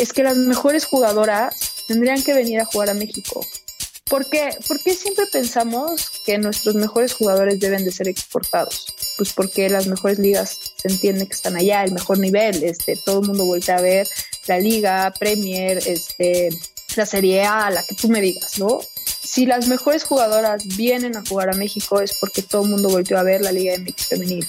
es que las mejores jugadoras tendrían que venir a jugar a México. ¿Por qué? ¿Por qué siempre pensamos que nuestros mejores jugadores deben de ser exportados? Pues porque las mejores ligas se entiende que están allá, el mejor nivel, este, todo el mundo voltea a ver la liga, Premier, este, la Serie A, la que tú me digas, ¿no? Si las mejores jugadoras vienen a jugar a México es porque todo el mundo volteó a ver la Liga MX femenil.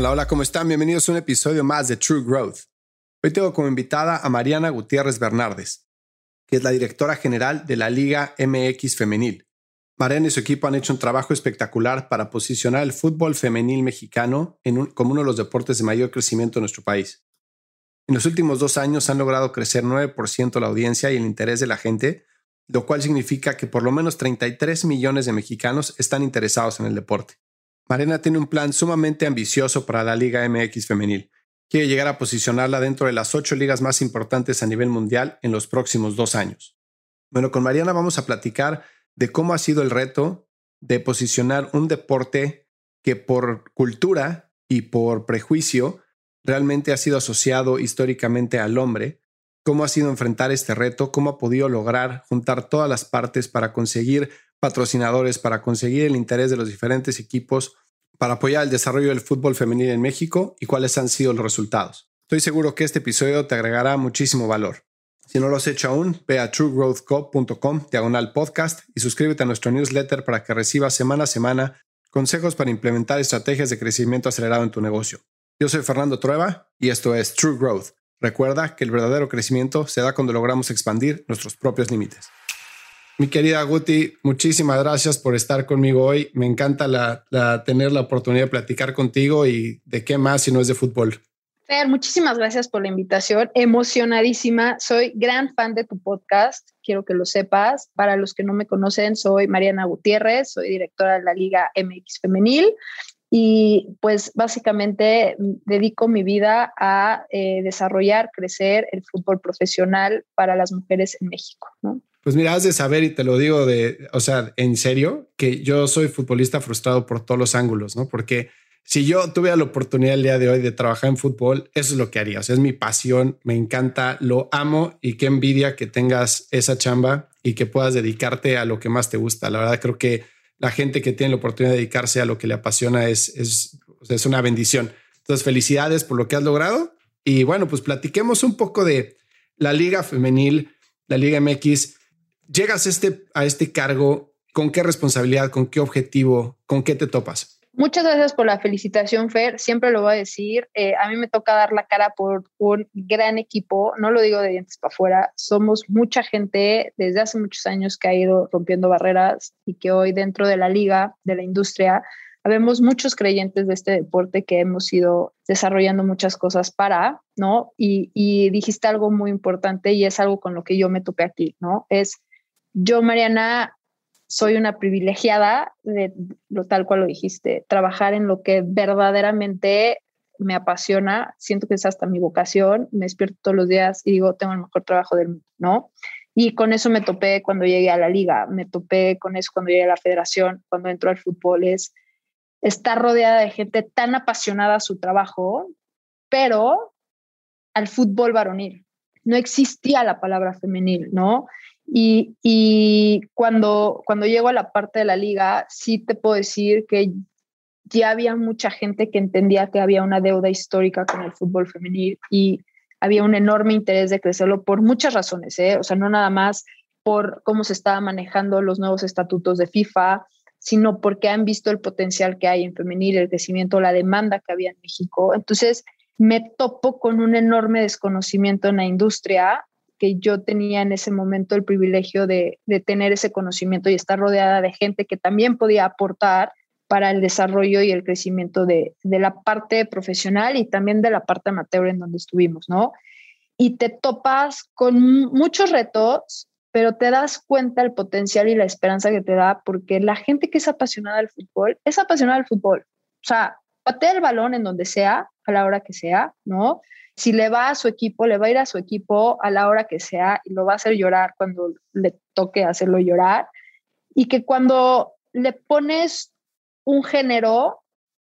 Hola, hola, ¿cómo están? Bienvenidos a un episodio más de True Growth. Hoy tengo como invitada a Mariana Gutiérrez Bernardes, que es la directora general de la Liga MX Femenil. Mariana y su equipo han hecho un trabajo espectacular para posicionar el fútbol femenil mexicano como uno de los deportes de mayor crecimiento en nuestro país. En los últimos dos años han logrado crecer 9% la audiencia y el interés de la gente, lo cual significa que por lo menos 33 millones de mexicanos están interesados en el deporte. Marena tiene un plan sumamente ambicioso para la Liga MX femenil. Quiere llegar a posicionarla dentro de las ocho ligas más importantes a nivel mundial en los próximos dos años. Bueno, con Mariana vamos a platicar de cómo ha sido el reto de posicionar un deporte que por cultura y por prejuicio realmente ha sido asociado históricamente al hombre, cómo ha sido enfrentar este reto, cómo ha podido lograr juntar todas las partes para conseguir patrocinadores, para conseguir el interés de los diferentes equipos, para apoyar el desarrollo del fútbol femenino en México y cuáles han sido los resultados. Estoy seguro que este episodio te agregará muchísimo valor. Si no lo has hecho aún, ve a truegrowthco.com, diagonal podcast, y suscríbete a nuestro newsletter para que recibas semana a semana consejos para implementar estrategias de crecimiento acelerado en tu negocio. Yo soy Fernando Trueba y esto es True Growth. Recuerda que el verdadero crecimiento se da cuando logramos expandir nuestros propios límites. Mi querida Guti, muchísimas gracias por estar conmigo hoy. Me encanta la, tener la oportunidad de platicar contigo y de qué más si no es de fútbol. Fer, muchísimas gracias por la invitación. Emocionadísima. Soy gran fan de tu podcast. Quiero que lo sepas. Para los que no me conocen, soy Mariana Gutiérrez, soy directora de la Liga MX Femenil y pues básicamente dedico mi vida a eh, desarrollar, crecer el fútbol profesional para las mujeres en México. Pues mira, has de saber y te lo digo de, o sea, en serio, que yo soy futbolista frustrado por todos los ángulos, ¿no? Porque si yo tuviera la oportunidad el día de hoy de trabajar en fútbol, eso es lo que haría. O sea, es mi pasión, me encanta, lo amo y qué envidia que tengas esa chamba y que puedas dedicarte a lo que más te gusta. La verdad, creo que la gente que tiene la oportunidad de dedicarse a lo que le apasiona es, es, es una bendición. Entonces, felicidades por lo que has logrado. Y bueno, pues platiquemos un poco de la Liga Femenil, la Liga MX llegas este, a este cargo, ¿con qué responsabilidad, con qué objetivo, con qué te topas? Muchas gracias por la felicitación, Fer. Siempre lo voy a decir. Eh, a mí me toca dar la cara por un gran equipo. No lo digo de dientes para afuera. Somos mucha gente desde hace muchos años que ha ido rompiendo barreras y que hoy dentro de la liga, de la industria, habemos muchos creyentes de este deporte que hemos ido desarrollando muchas cosas para, ¿no? Y, y dijiste algo muy importante y es algo con lo que yo me topé aquí, ¿no? Es yo, Mariana, soy una privilegiada de lo tal cual lo dijiste, trabajar en lo que verdaderamente me apasiona, siento que es hasta mi vocación, me despierto todos los días y digo, tengo el mejor trabajo del mundo, ¿no? Y con eso me topé cuando llegué a la liga, me topé con eso cuando llegué a la federación, cuando entró al fútbol, es estar rodeada de gente tan apasionada a su trabajo, pero al fútbol varonil. No existía la palabra femenil, ¿no? Y, cuando, cuando llego a la parte de la liga, sí te puedo decir que ya había mucha gente que entendía que había una deuda histórica con el fútbol femenil y había un enorme interés de crecerlo por muchas razones, ¿eh? o sea, no nada más por cómo se estaban manejando los nuevos estatutos de FIFA, sino porque han visto el potencial que hay en femenil, el crecimiento, la demanda que había en México. Entonces, me topo con un enorme desconocimiento en la industria que yo tenía en ese momento el privilegio de, tener ese conocimiento y estar rodeada de gente que también podía aportar para el desarrollo y el crecimiento de, de la parte profesional y también de la parte amateur en donde estuvimos, ¿no? Y te topas con muchos retos, pero te das cuenta el potencial y la esperanza que te da porque la gente que es apasionada del fútbol es apasionada del fútbol. O sea, patea el balón en donde sea, a la hora que sea, ¿no? Si le va a su equipo, le va a ir a su equipo a la hora que sea y lo va a hacer llorar cuando le toque hacerlo llorar. Y que cuando le pones un género,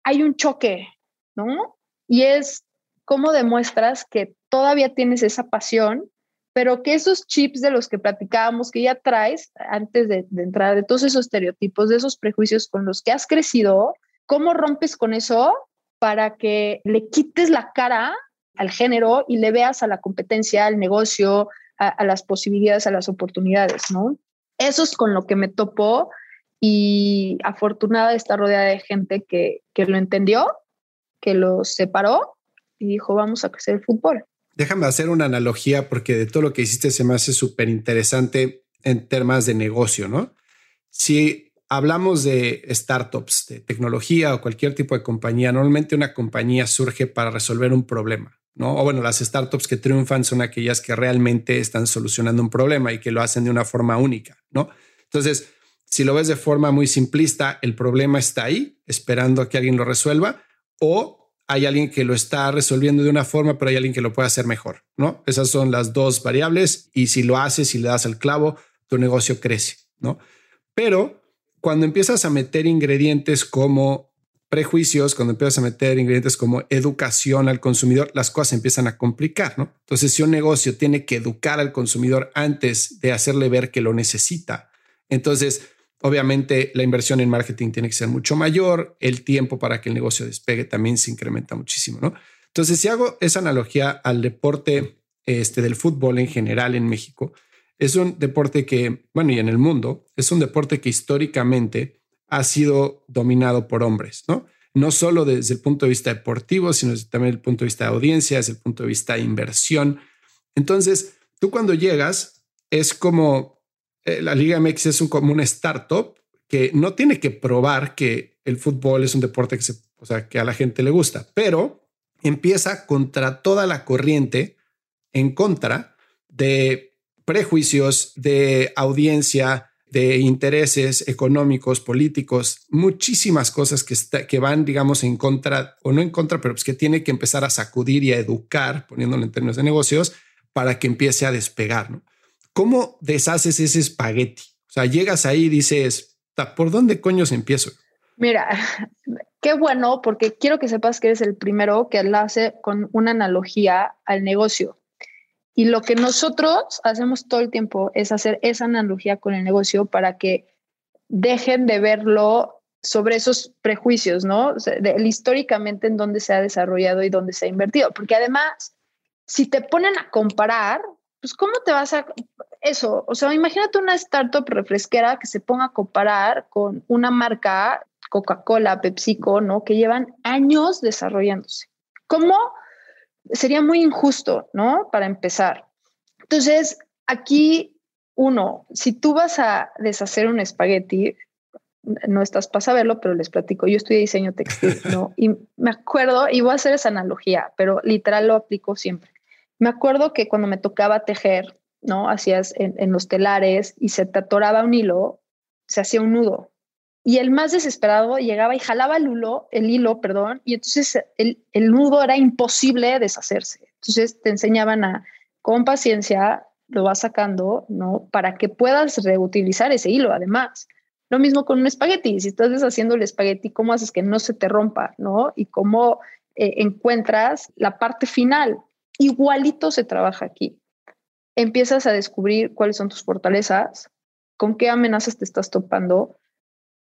hay un choque, ¿no? Y es cómo demuestras que todavía tienes esa pasión pero que esos chips de los que platicábamos, que ya traes antes de, entrar, de todos esos estereotipos, de esos prejuicios con los que has crecido, ¿cómo rompes con eso para que le quites la cara al género y le veas a la competencia, al negocio, a, las posibilidades, a las oportunidades, ¿no? Eso es con lo que me topó y afortunada de estar rodeada de gente que, que lo entendió, que lo separó y dijo, vamos a crecer el fútbol. Déjame hacer una analogía porque de todo lo que hiciste se me hace súper interesante en temas de negocio, ¿no? Si hablamos de startups, de tecnología o cualquier tipo de compañía, normalmente una compañía surge para resolver un problema, ¿no? O bueno, las startups que triunfan son aquellas que realmente están solucionando un problema y que lo hacen de una forma única, ¿no? Entonces, si lo ves de forma muy simplista, el problema está ahí, esperando a que alguien lo resuelva, o hay alguien que lo está resolviendo de una forma, pero hay alguien que lo puede hacer mejor, ¿no? Esas son las dos variables y si lo haces y le das el clavo, tu negocio crece. Pero cuando empiezas a meter ingredientes como prejuicios, cuando empiezas a meter ingredientes como educación al consumidor, las cosas empiezan a complicar, ¿no? Entonces, si un negocio tiene que educar al consumidor antes de hacerle ver que lo necesita, entonces Obviamente la inversión en marketing tiene que ser mucho mayor, el tiempo para que el negocio despegue también se incrementa muchísimo, ¿no? Entonces, si hago esa analogía al deporte este, del fútbol en general en México, es un deporte que, bueno, y en el mundo, es un deporte que históricamente ha sido dominado por hombres, ¿no? No solo desde el punto de vista deportivo, sino también desde el punto de vista de audiencia, desde el punto de vista de inversión. Entonces, tú cuando llegas, es como eh, la Liga MX es un, como una startup que no tiene que probar que el fútbol es un deporte que, se, o sea, que a la gente le gusta, pero empieza contra toda la corriente en contra de prejuicios, de audiencia, de intereses económicos, políticos, muchísimas cosas que, que van, digamos, en contra, o no en contra, pero pues que tiene que empezar a sacudir y a educar, poniéndolo en términos de negocios, para que empiece a despegar. ¿no? ¿Cómo deshaces ese espagueti? O sea, llegas ahí y dices, ¿por dónde coños empiezo? Mira, qué bueno, porque quiero que sepas que eres el primero que lo hace con una analogía al negocio. Y lo que nosotros hacemos todo el tiempo es hacer esa analogía con el negocio para que dejen de verlo sobre esos prejuicios, ¿no? históricamente en dónde se ha desarrollado y dónde se ha invertido. Porque además, si te ponen a comparar, pues ¿cómo te vas a eso? O sea, imagínate una startup refresquera que se ponga a comparar con una marca Coca-Cola, PepsiCo, ¿no? Que llevan años desarrollándose. ¿Cómo? Sería muy injusto, ¿no? Para empezar. Entonces, aquí, uno, si tú vas a deshacer un espagueti, no estás para saberlo, pero les platico, yo estudié diseño textil, ¿no? Y me acuerdo, y voy a hacer esa analogía, pero literal lo aplico siempre. Me acuerdo que cuando me tocaba tejer, ¿no? Hacías en, los telares y se te atoraba un hilo, se hacía un nudo. Y el más desesperado llegaba y jalaba el hilo, el hilo, perdón, y entonces el, el nudo era imposible deshacerse. Entonces te enseñaban a, con paciencia, lo vas sacando, ¿no? Para que puedas reutilizar ese hilo, además. Lo mismo con un espagueti. Si estás deshaciendo el espagueti, ¿cómo haces que no se te rompa, ¿no? Y cómo eh, encuentras la parte final. Igualito se trabaja aquí. Empiezas a descubrir cuáles son tus fortalezas, con qué amenazas te estás topando,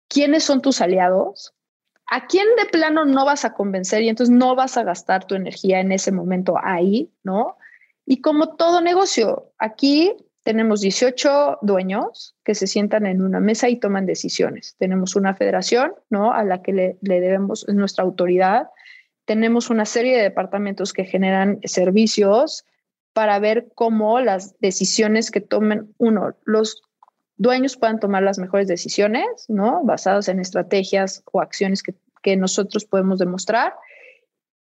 quiénes son tus aliados, a quién de plano no vas a convencer y entonces no vas a gastar tu energía en ese momento ahí, ¿no? Y como todo negocio, aquí tenemos 18 dueños que se sientan en una mesa y toman decisiones. Tenemos una federación, ¿no? A la que le, le debemos nuestra autoridad. Tenemos una serie de departamentos que generan servicios para ver cómo las decisiones que tomen, uno, los dueños puedan tomar las mejores decisiones, ¿no? Basadas en estrategias o acciones que, que nosotros podemos demostrar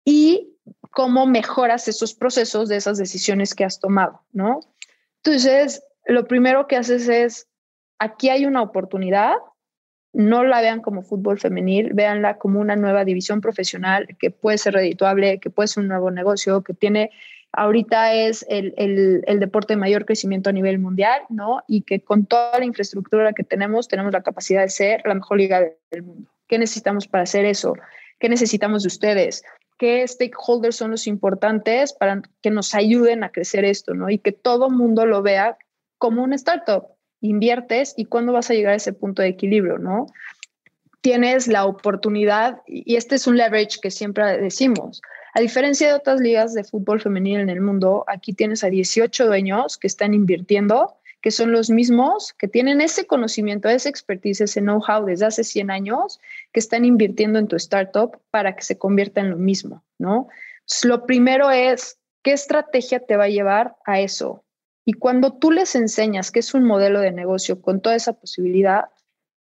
y cómo mejoras esos procesos de esas decisiones que has tomado, ¿no? Entonces, lo primero que haces es, aquí hay una oportunidad, no la vean como fútbol femenil, véanla como una nueva división profesional que puede ser redituable, que puede ser un nuevo negocio, que tiene, ahorita es el, el, deporte de mayor crecimiento a nivel mundial, ¿no? Y que con toda la infraestructura que tenemos, tenemos la capacidad de ser la mejor liga del mundo. ¿Qué necesitamos para hacer eso? ¿Qué necesitamos de ustedes? qué stakeholders son los importantes para que nos ayuden a crecer esto, ¿no? Y que todo mundo lo vea como una startup. Inviertes y cuándo vas a llegar a ese punto de equilibrio, ¿no? Tienes la oportunidad, y este es un leverage que siempre decimos. A diferencia de otras ligas de fútbol femenil en el mundo, aquí tienes a 18 dueños que están invirtiendo que son los mismos que tienen ese conocimiento, esa expertise, ese know-how desde hace 100 años, que están invirtiendo en tu startup para que se convierta en lo mismo, ¿no? lo primero es, ¿qué estrategia te va a llevar a eso? Y cuando tú les enseñas que es un modelo de negocio con toda esa posibilidad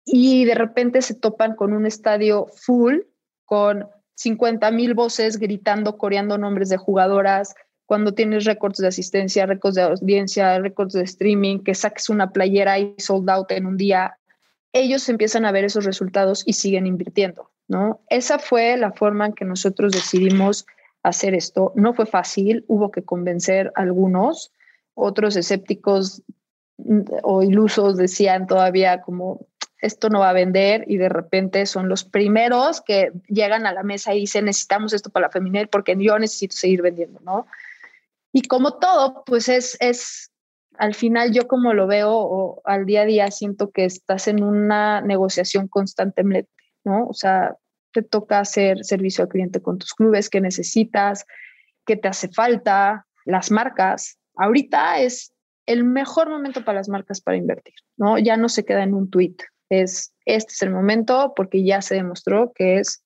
y de repente se topan con un estadio full, con 50 mil voces gritando, coreando nombres de jugadoras, cuando tienes récords de asistencia, récords de audiencia, récords de streaming, que saques una playera y sold out en un día, ellos empiezan a ver esos resultados y siguen invirtiendo, ¿no? Esa fue la forma en que nosotros decidimos hacer esto. No fue fácil, hubo que convencer a algunos, otros escépticos mm, o ilusos decían todavía como esto no va a vender y de repente son los primeros que llegan a la mesa y dicen necesitamos esto para la femenil porque yo necesito seguir vendiendo, ¿no? Y como todo, pues es, es, al final yo como lo veo o al día a día siento que estás en una negociación constantemente, ¿no? O sea, te toca hacer servicio al cliente con tus clubes, que necesitas, qué te hace falta, las marcas. Ahorita es el mejor momento para las marcas para invertir, ¿no? Ya no se queda en un tweet, es este es el momento porque ya se demostró que es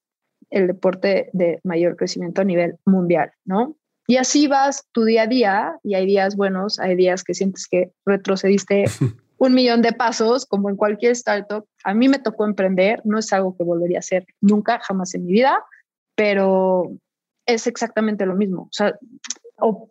el deporte de mayor crecimiento a nivel mundial, ¿no? Y así vas tu día a día y hay días buenos, hay días que sientes que retrocediste un millón de pasos, como en cualquier startup. A mí me tocó emprender, no es algo que volvería a hacer nunca, jamás en mi vida, pero es exactamente lo mismo. O sea,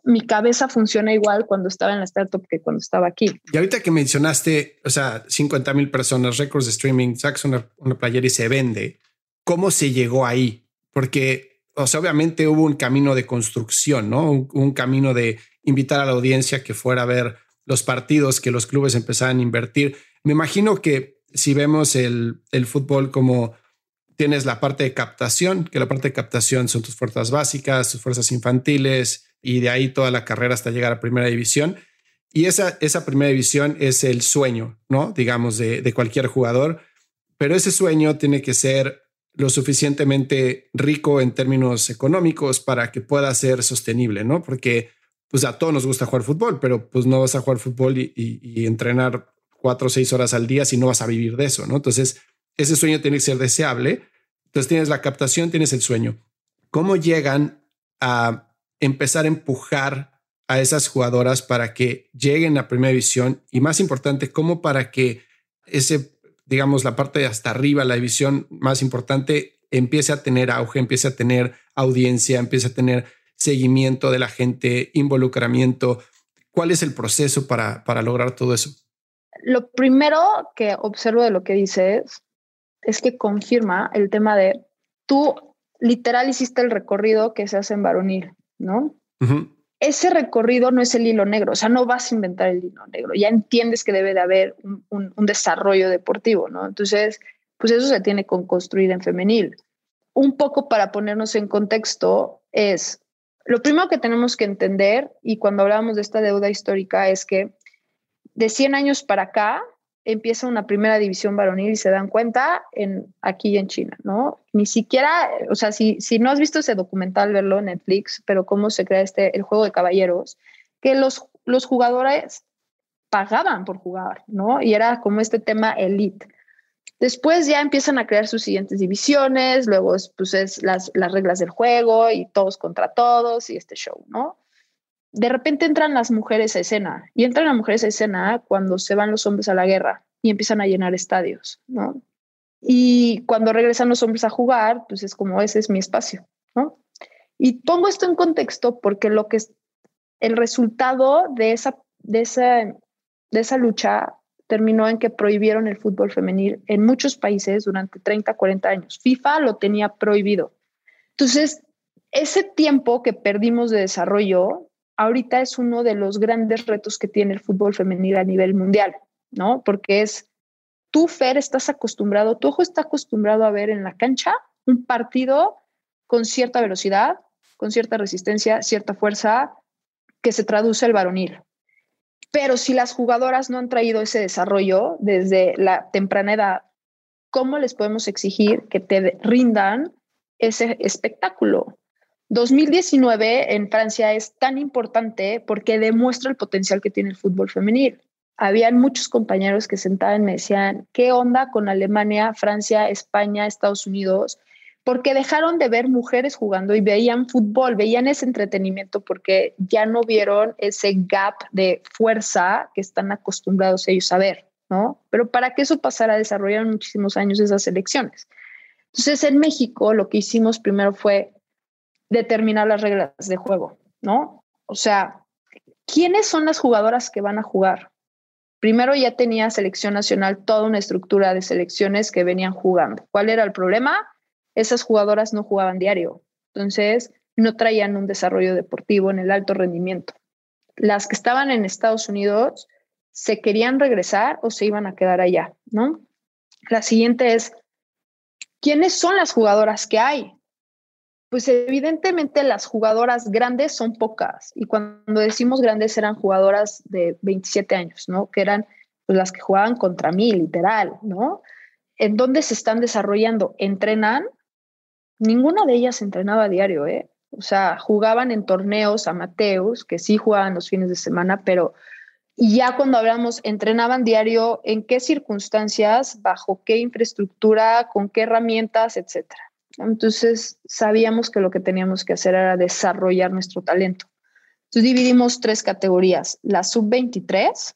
mi cabeza funciona igual cuando estaba en la startup que cuando estaba aquí. Y ahorita que mencionaste, o sea, 50 mil personas, récords de streaming, sacas una, una playera y se vende, ¿cómo se llegó ahí? Porque o sea, obviamente hubo un camino de construcción, ¿no? Un, camino de invitar a la audiencia que fuera a ver los partidos, que los clubes empezaran a invertir. Me imagino que si vemos el, el fútbol como tienes la parte de captación, que la parte de captación son tus fuerzas básicas, tus fuerzas infantiles y de ahí toda la carrera hasta llegar a primera división. Y esa, esa primera división es el sueño, ¿no? Digamos, de, de cualquier jugador. Pero ese sueño tiene que ser lo suficientemente rico en términos económicos para que pueda ser sostenible, ¿no? Porque pues a todos nos gusta jugar fútbol, pero pues no vas a jugar fútbol y, entrenar cuatro o seis horas al día si no vas a vivir de eso, ¿no? Entonces, ese sueño tiene que ser deseable. Entonces tienes la captación, tienes el sueño. ¿Cómo llegan a empezar a empujar a esas jugadoras para que lleguen a primera división? Y más importante, ¿cómo para que ese digamos, la parte de hasta arriba, la división más importante, empiece a tener auge, empiece a tener audiencia, empiece a tener seguimiento de la gente, involucramiento. ¿Cuál es el proceso para, para lograr todo eso? Lo primero que observo de lo que dices es que confirma el tema de tú literal hiciste el recorrido que se hace en varonil, ¿no? ese recorrido no es el hilo negro, o sea, no vas a inventar el hilo negro, ya entiendes que debe de haber un, desarrollo deportivo, ¿no? Entonces, pues eso se tiene que construir en femenil. Un poco para ponernos en contexto es, lo primero que tenemos que entender, y cuando hablamos de esta deuda histórica, es que de 100 años para acá, empieza una primera división varonil y se dan cuenta en, aquí en China, ¿no? Ni siquiera, o sea, si, si no has visto ese documental, verlo en Netflix, pero cómo se crea este, el juego de caballeros, que los, los jugadores pagaban por jugar, ¿no? Y era como este tema elite. Después ya empiezan a crear sus siguientes divisiones, luego pues es las, las reglas del juego y todos contra todos y este show, ¿no? De repente entran las mujeres a escena y entran las mujeres a escena cuando se van los hombres a la guerra y empiezan a llenar estadios, ¿no? Y cuando regresan los hombres a jugar, pues es como ese es mi espacio, ¿no? Y pongo esto en contexto porque lo que es el resultado de esa, de esa, de esa lucha terminó en que prohibieron el fútbol femenil en muchos países durante 30, 40 años. FIFA lo tenía prohibido. Entonces, ese tiempo que perdimos de desarrollo, ahorita es uno de los grandes retos que tiene el fútbol femenil a nivel mundial, ¿no? Porque es, tú, Fer, estás acostumbrado, tu ojo está acostumbrado a ver en la cancha un partido con cierta velocidad, con cierta resistencia, cierta fuerza, que se traduce al varonil. Pero si las jugadoras no han traído ese desarrollo desde la temprana edad, ¿cómo les podemos exigir que te rindan ese espectáculo? 2019 en Francia es tan importante porque demuestra el potencial que tiene el fútbol femenil. Habían muchos compañeros que sentaban y me decían, ¿qué onda con Alemania, Francia, España, Estados Unidos? porque dejaron de ver mujeres jugando y veían fútbol, veían ese entretenimiento porque ya no vieron ese gap de fuerza que están acostumbrados ellos a ver, ¿no? Pero para que eso pasara, desarrollaron muchísimos años esas elecciones. Entonces, en México lo que hicimos primero fue determinar las reglas de juego, ¿no? O sea, ¿quiénes son las jugadoras que van a jugar? Primero ya tenía selección nacional toda una estructura de selecciones que venían jugando. ¿Cuál era el problema? esas jugadoras no jugaban diario, entonces no traían un desarrollo deportivo en el alto rendimiento. Las que estaban en Estados Unidos se querían regresar o se iban a quedar allá, ¿no? La siguiente es, ¿quiénes son las jugadoras que hay? Pues evidentemente las jugadoras grandes son pocas y cuando decimos grandes eran jugadoras de 27 años, ¿no? Que eran pues, las que jugaban contra mí, literal, ¿no? ¿En dónde se están desarrollando? Entrenan ninguna de ellas entrenaba a diario, ¿eh? O sea, jugaban en torneos amateos, que sí jugaban los fines de semana, pero ya cuando hablamos, entrenaban diario, en qué circunstancias, bajo qué infraestructura, con qué herramientas, etcétera. Entonces, sabíamos que lo que teníamos que hacer era desarrollar nuestro talento. Entonces, dividimos tres categorías, la sub-23,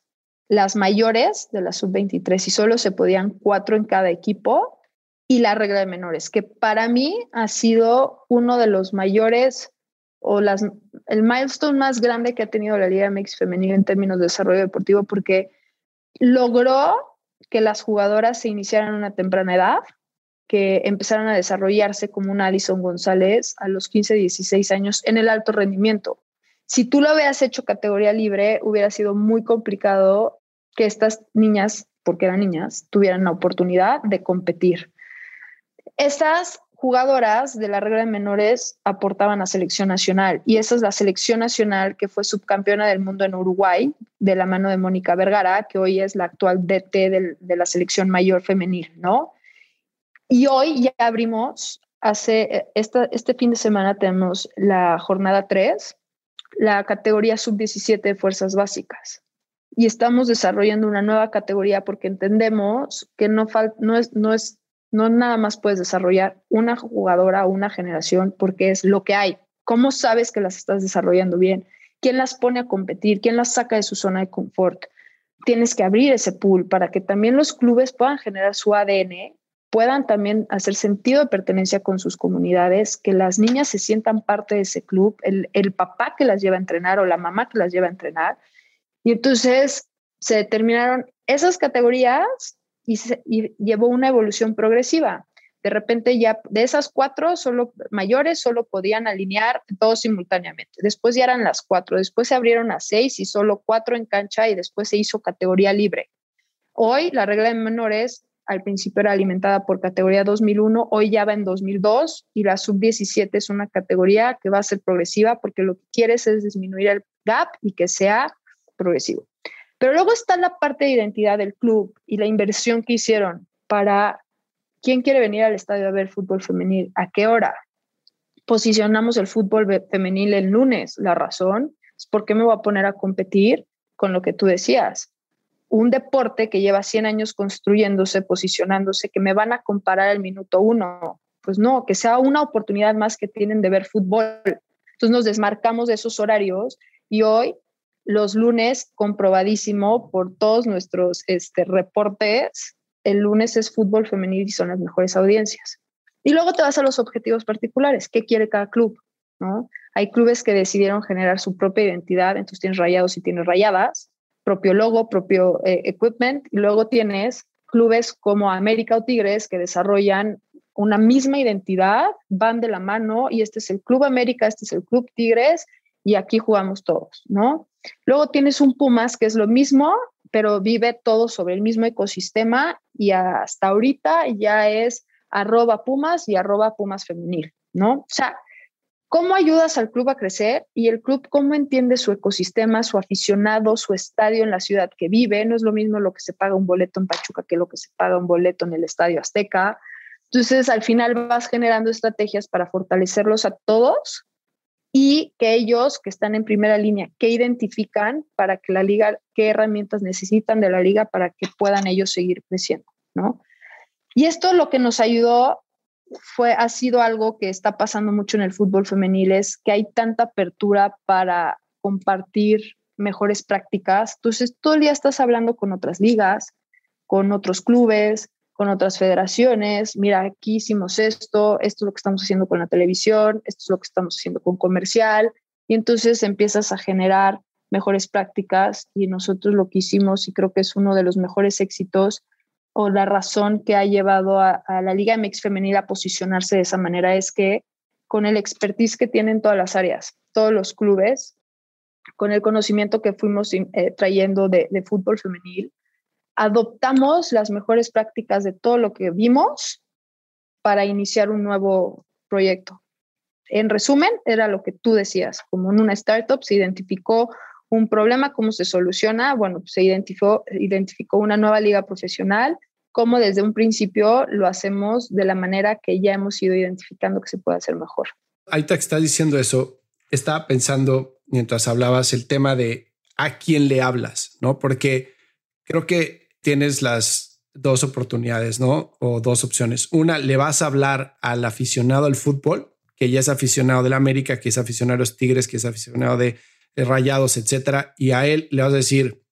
las mayores de la sub-23, y solo se podían cuatro en cada equipo, y la regla de menores, que para mí ha sido uno de los mayores o las, el milestone más grande que ha tenido la Liga MX femenil en términos de desarrollo deportivo, porque logró que las jugadoras se iniciaran a una temprana edad, que empezaran a desarrollarse como una Alison González a los 15, 16 años en el alto rendimiento. Si tú lo habías hecho categoría libre, hubiera sido muy complicado que estas niñas, porque eran niñas, tuvieran la oportunidad de competir. Estas jugadoras de la regla de menores aportaban a selección nacional y esa es la selección nacional que fue subcampeona del mundo en Uruguay de la mano de Mónica Vergara, que hoy es la actual DT de la selección mayor femenil, ¿no? Y hoy ya abrimos, hace este fin de semana tenemos la jornada 3, la categoría sub-17 de fuerzas básicas. Y estamos desarrollando una nueva categoría porque entendemos que no, no, es, no es no nada más puedes desarrollar una jugadora o una generación porque es lo que hay. ¿Cómo sabes que las estás desarrollando bien? ¿Quién las pone a competir? ¿Quién las saca de su zona de confort? Tienes que abrir ese pool para que también los clubes puedan generar su ADN, puedan también hacer sentido de pertenencia con sus comunidades, que las niñas se sientan parte de ese club, el, el papá que las lleva a entrenar o la mamá que las lleva a entrenar. Y entonces se determinaron esas categorías y, llevó una evolución progresiva. De repente ya de esas cuatro solo mayores solo podían alinear todos simultáneamente. Después ya eran las cuatro, después se abrieron a seis y solo cuatro en cancha y después se hizo categoría libre. Hoy la regla de menores al principio era alimentada por categoría 2001, hoy ya va en 2002 y la sub-17 es una categoría que va a ser progresiva porque lo que quieres es disminuir el gap y que sea progresivo. Pero luego está la parte de identidad del club y la inversión que hicieron para quién quiere venir al estadio a ver fútbol femenil, a qué hora. Posicionamos el fútbol femenil el lunes. La razón, ¿Por qué me voy a poner a competir con lo que tú decías? Un deporte que lleva 100 años construyéndose, posicionándose, que me van a comparar al minuto uno. Pues no, que sea una oportunidad más que tienen de ver fútbol. Entonces nos desmarcamos de esos horarios y hoy, los lunes, comprobadísimo por todos nuestros este, reportes, el lunes es fútbol femenil y son las mejores audiencias. Y luego te vas a los objetivos particulares. ¿Qué quiere cada club? ¿No? Hay clubes que decidieron generar su propia identidad, entonces tienes rayados y tienes rayadas, propio logo, propio eh, equipment, y luego tienes clubes como América o Tigres que desarrollan una misma identidad, van de la mano y este es el Club América, este es el Club Tigres y aquí jugamos todos, ¿no? Luego tienes un Pumas que es lo mismo, pero vive todo sobre el mismo ecosistema y hasta ahorita ya es arroba Pumas y arroba Pumas femenil, ¿no? O sea, ¿cómo ayudas al club a crecer y el club cómo entiende su ecosistema, su aficionado, su estadio en la ciudad que vive? No es lo mismo lo que se paga un boleto en Pachuca que lo que se paga un boleto en el Estadio Azteca. Entonces, al final vas generando estrategias para fortalecerlos a todos y que ellos que están en primera línea, que identifican para que la liga, qué herramientas necesitan de la liga para que puedan ellos seguir creciendo, ¿no? Y esto lo que nos ayudó fue, ha sido algo que está pasando mucho en el fútbol femenil, es que hay tanta apertura para compartir mejores prácticas. Entonces, todo el día estás hablando con otras ligas, con otros clubes, con otras federaciones. Mira, aquí hicimos esto, esto es lo que estamos haciendo con la televisión, esto es lo que estamos haciendo con comercial. Y entonces empiezas a generar mejores prácticas y nosotros lo que hicimos, y creo que es uno de los mejores éxitos, o la razón que ha llevado a, la Liga MX femenil a posicionarse de esa manera es que con el expertise que tienen todas las áreas, todos los clubes, con el conocimiento que fuimos eh, trayendo de, de, fútbol femenil, adoptamos las mejores prácticas de todo lo que vimos para iniciar un nuevo proyecto. En resumen, era lo que tú decías, como en una startup se identificó un problema, cómo se soluciona. Bueno, pues, se identificó, identificó una nueva liga profesional, cómo desde un principio lo hacemos de la manera que ya hemos ido identificando que se puede hacer mejor. Ahí te estás diciendo eso. Estaba pensando mientras hablabas el tema de a quién le hablas, ¿no? Porque creo que tienes las dos oportunidades, ¿no? O dos opciones. Una, le vas a hablar al aficionado al fútbol, que ya es aficionado de la América, que es aficionado a los Tigres, que es aficionado de rayados, etcétera, y a él le vas a decir,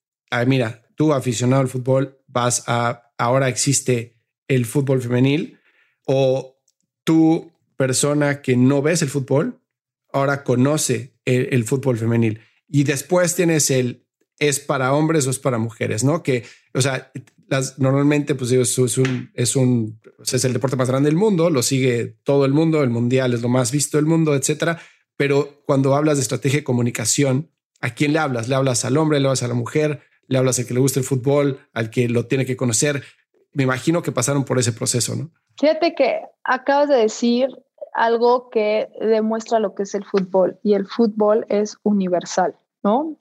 mira, tú aficionado al fútbol, vas a, ahora existe el fútbol femenil, o tú persona que no ves el fútbol, ahora conoce el, fútbol femenil. Y después tienes el es para hombres o es para mujeres, ¿no? Que, o sea, normalmente, pues es, un, es un, es el deporte más grande del mundo, lo sigue todo el mundo, el mundial es lo más visto del mundo, etcétera pero cuando hablas de estrategia de comunicación, ¿a quién le hablas? ¿Le hablas al hombre, le hablas a la mujer, le hablas al que le gusta el fútbol, al que lo tiene que conocer? Me imagino que pasaron por ese proceso, ¿no? Fíjate que acabas de decir algo que demuestra lo que es el fútbol y el fútbol es universal, ¿no?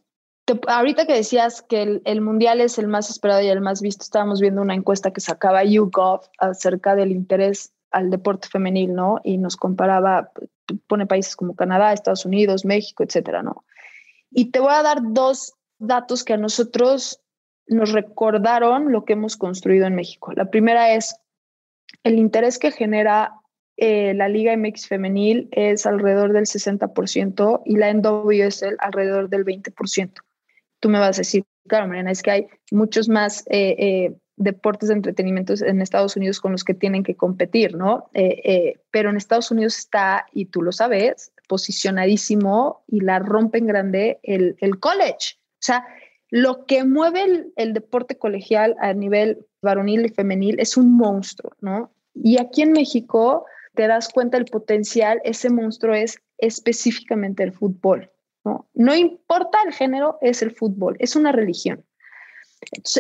ahorita que decías que el, el, mundial es el más esperado y el más visto, estábamos viendo una encuesta que sacaba YouGov acerca del interés al deporte femenil, ¿no? Y nos comparaba, pone países como Canadá, Estados Unidos, México, etcétera, ¿no? Y te voy a dar dos datos que a nosotros nos recordaron lo que hemos construido en México. La primera es el interés que genera eh, la Liga MX femenil es alrededor del 60% y la NWSL alrededor del 20%. Tú me vas a decir, claro, Mariana, es que hay muchos más eh, eh, deportes de entretenimiento en Estados Unidos con los que tienen que competir, ¿no? Eh, eh, pero en Estados Unidos está, y tú lo sabes, posicionadísimo y la rompe en grande el, el college. O sea, lo que mueve el, el, deporte colegial a nivel varonil y femenil es un monstruo, ¿no? Y aquí en México te das cuenta del potencial, ese monstruo es específicamente el fútbol. No importa el género, es el fútbol, es una religión.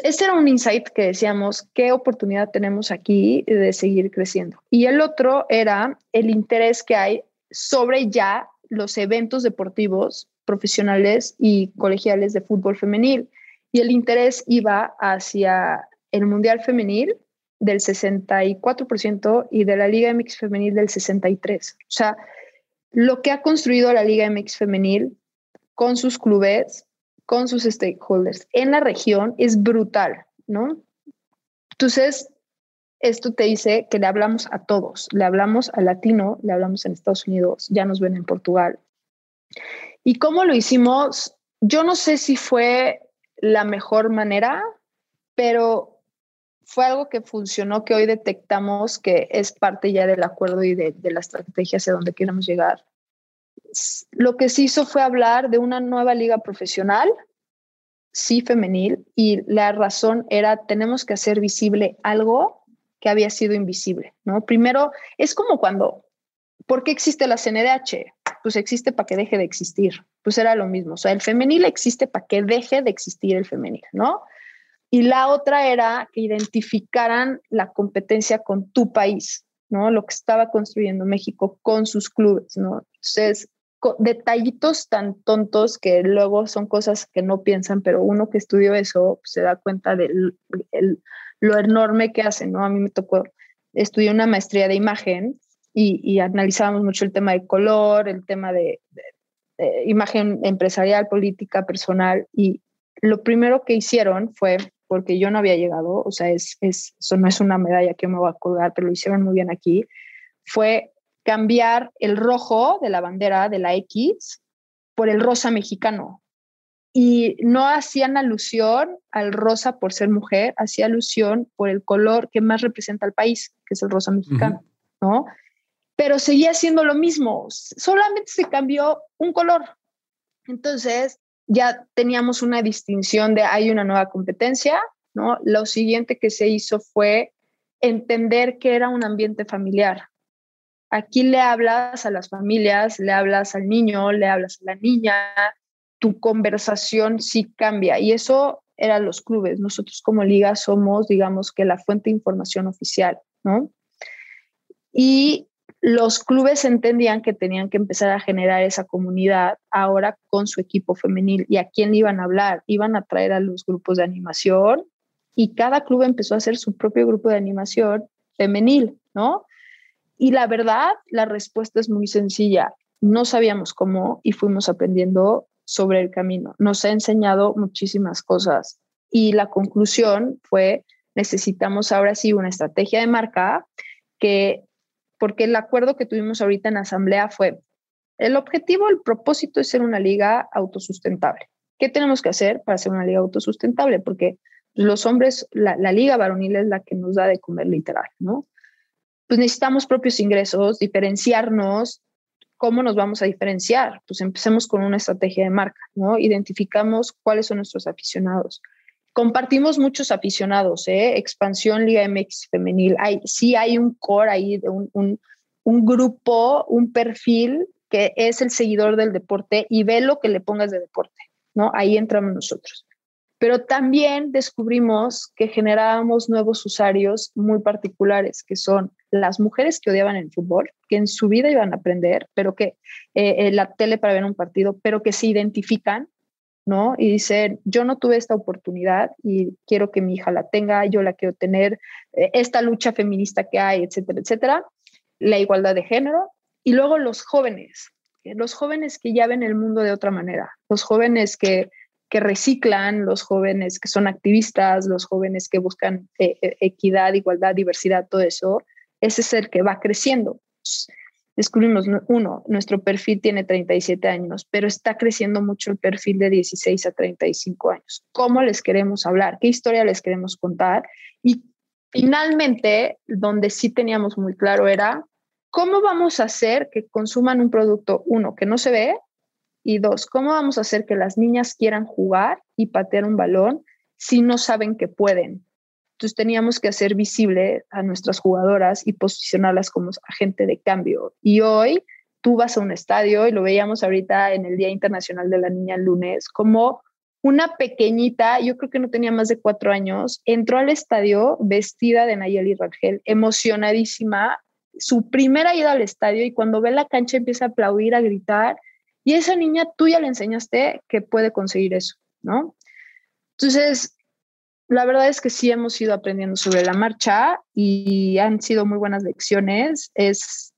Ese era un insight que decíamos, qué oportunidad tenemos aquí de seguir creciendo. Y el otro era el interés que hay sobre ya los eventos deportivos profesionales y colegiales de fútbol femenil. Y el interés iba hacia el Mundial Femenil del 64% y de la Liga MX Femenil del 63%. O sea, lo que ha construido la Liga MX Femenil con sus clubes, con sus stakeholders en la región es brutal, ¿no? Entonces, esto te dice que le hablamos a todos, le hablamos al latino, le hablamos en Estados Unidos, ya nos ven en Portugal. ¿Y cómo lo hicimos? Yo no sé si fue la mejor manera, pero fue algo que funcionó, que hoy detectamos que es parte ya del acuerdo y de, la estrategia hacia donde queremos llegar. Lo que se hizo fue hablar de una nueva liga profesional, sí femenil, y la razón era tenemos que hacer visible algo que había sido invisible, ¿no? Primero, es como cuando, ¿por qué existe la CNDH? Pues existe para que deje de existir. Pues era lo mismo, o sea, el femenil existe para que deje de existir el femenil, ¿no? Y la otra era que identificaran la competencia con tu país, ¿no? Lo que estaba construyendo México con sus clubes, ¿no? Entonces, detallitos tan tontos que luego son cosas que no piensan, pero uno que estudió eso se da cuenta de lo enorme que hacen, ¿no? A mí me tocó estudiar una maestría de imagen y, analizábamos mucho el tema de color, el tema de, imagen empresarial, política, personal, y lo primero que hicieron fue porque yo no había llegado, o sea, es, es, eso no es una medalla que me voy a colgar, pero lo hicieron muy bien aquí, fue cambiar el rojo de la bandera de la X por el rosa mexicano. Y no hacían alusión al rosa por ser mujer, hacía alusión por el color que más representa al país, que es el rosa mexicano, ¿no? Pero seguía siendo lo mismo, solamente se cambió un color. Entonces, ya teníamos una distinción de hay una nueva competencia, ¿no? Lo siguiente que se hizo fue entender que era un ambiente familiar. Aquí le hablas a las familias, le hablas al niño, le hablas a la niña, tu conversación sí cambia y eso eran los clubes. Nosotros como liga somos, digamos que la fuente de información oficial, ¿no? Y los clubes entendían que tenían que empezar a generar esa comunidad ahora con su equipo femenil. ¿Y a quién iban a hablar? Iban a traer a los grupos de animación y cada club empezó a hacer su propio grupo de animación femenil, ¿no? Y la verdad, la respuesta es muy sencilla. No sabíamos cómo y fuimos aprendiendo sobre el camino. Nos ha enseñado muchísimas cosas y la conclusión fue necesitamos ahora sí una estrategia de marca que porque el acuerdo que tuvimos ahorita en asamblea fue, el objetivo, el propósito es ser una liga autosustentable. ¿Qué tenemos que hacer para ser una liga autosustentable? Porque los hombres, la, liga varonil es la que nos da de comer literal, ¿no? Pues necesitamos propios ingresos, diferenciarnos. ¿Cómo nos vamos a diferenciar? Pues empecemos con una estrategia de marca, ¿no? Identificamos cuáles son nuestros aficionados compartimos muchos aficionados, ¿eh? Expansión Liga MX Femenil. Hay, sí hay un core ahí, de un, un, un, grupo, un perfil que es el seguidor del deporte y ve lo que le pongas de deporte, ¿no? Ahí entramos nosotros. Pero también descubrimos que generábamos nuevos usuarios muy particulares, que son las mujeres que odiaban el fútbol, que en su vida iban a aprender, pero que eh, eh la tele para ver un partido, pero que se identifican ¿no? Y dicen, yo no tuve esta oportunidad y quiero que mi hija la tenga, yo la quiero tener, eh, esta lucha feminista que hay, etcétera, etcétera, la igualdad de género. Y luego los jóvenes, los jóvenes que ya ven el mundo de otra manera, los jóvenes que, que reciclan, los jóvenes que son activistas, los jóvenes que buscan eh, eh, equidad, igualdad, diversidad, todo eso, ese es el que va creciendo descubrimos, uno, nuestro perfil tiene 37 años, pero está creciendo mucho el perfil de 16 a 35 años. ¿Cómo les queremos hablar? ¿Qué historia les queremos contar? Y finalmente, donde sí teníamos muy claro era, ¿cómo vamos a hacer que consuman un producto, uno, que no se ve? Y dos, ¿cómo vamos a hacer que las niñas quieran jugar y patear un balón si no saben que pueden? Entonces teníamos que hacer visible a nuestras jugadoras y posicionarlas como agente de cambio. Y hoy tú vas a un estadio y lo veíamos ahorita en el Día Internacional de la Niña el lunes, como una pequeñita, yo creo que no tenía más de cuatro años, entró al estadio vestida de Nayeli Rangel, emocionadísima, su primera ida al estadio y cuando ve la cancha empieza a aplaudir, a gritar. Y esa niña tú ya le enseñaste que puede conseguir eso, ¿no? Entonces, la verdad es que sí hemos ido aprendiendo sobre la marcha y han sido muy buenas lecciones. Es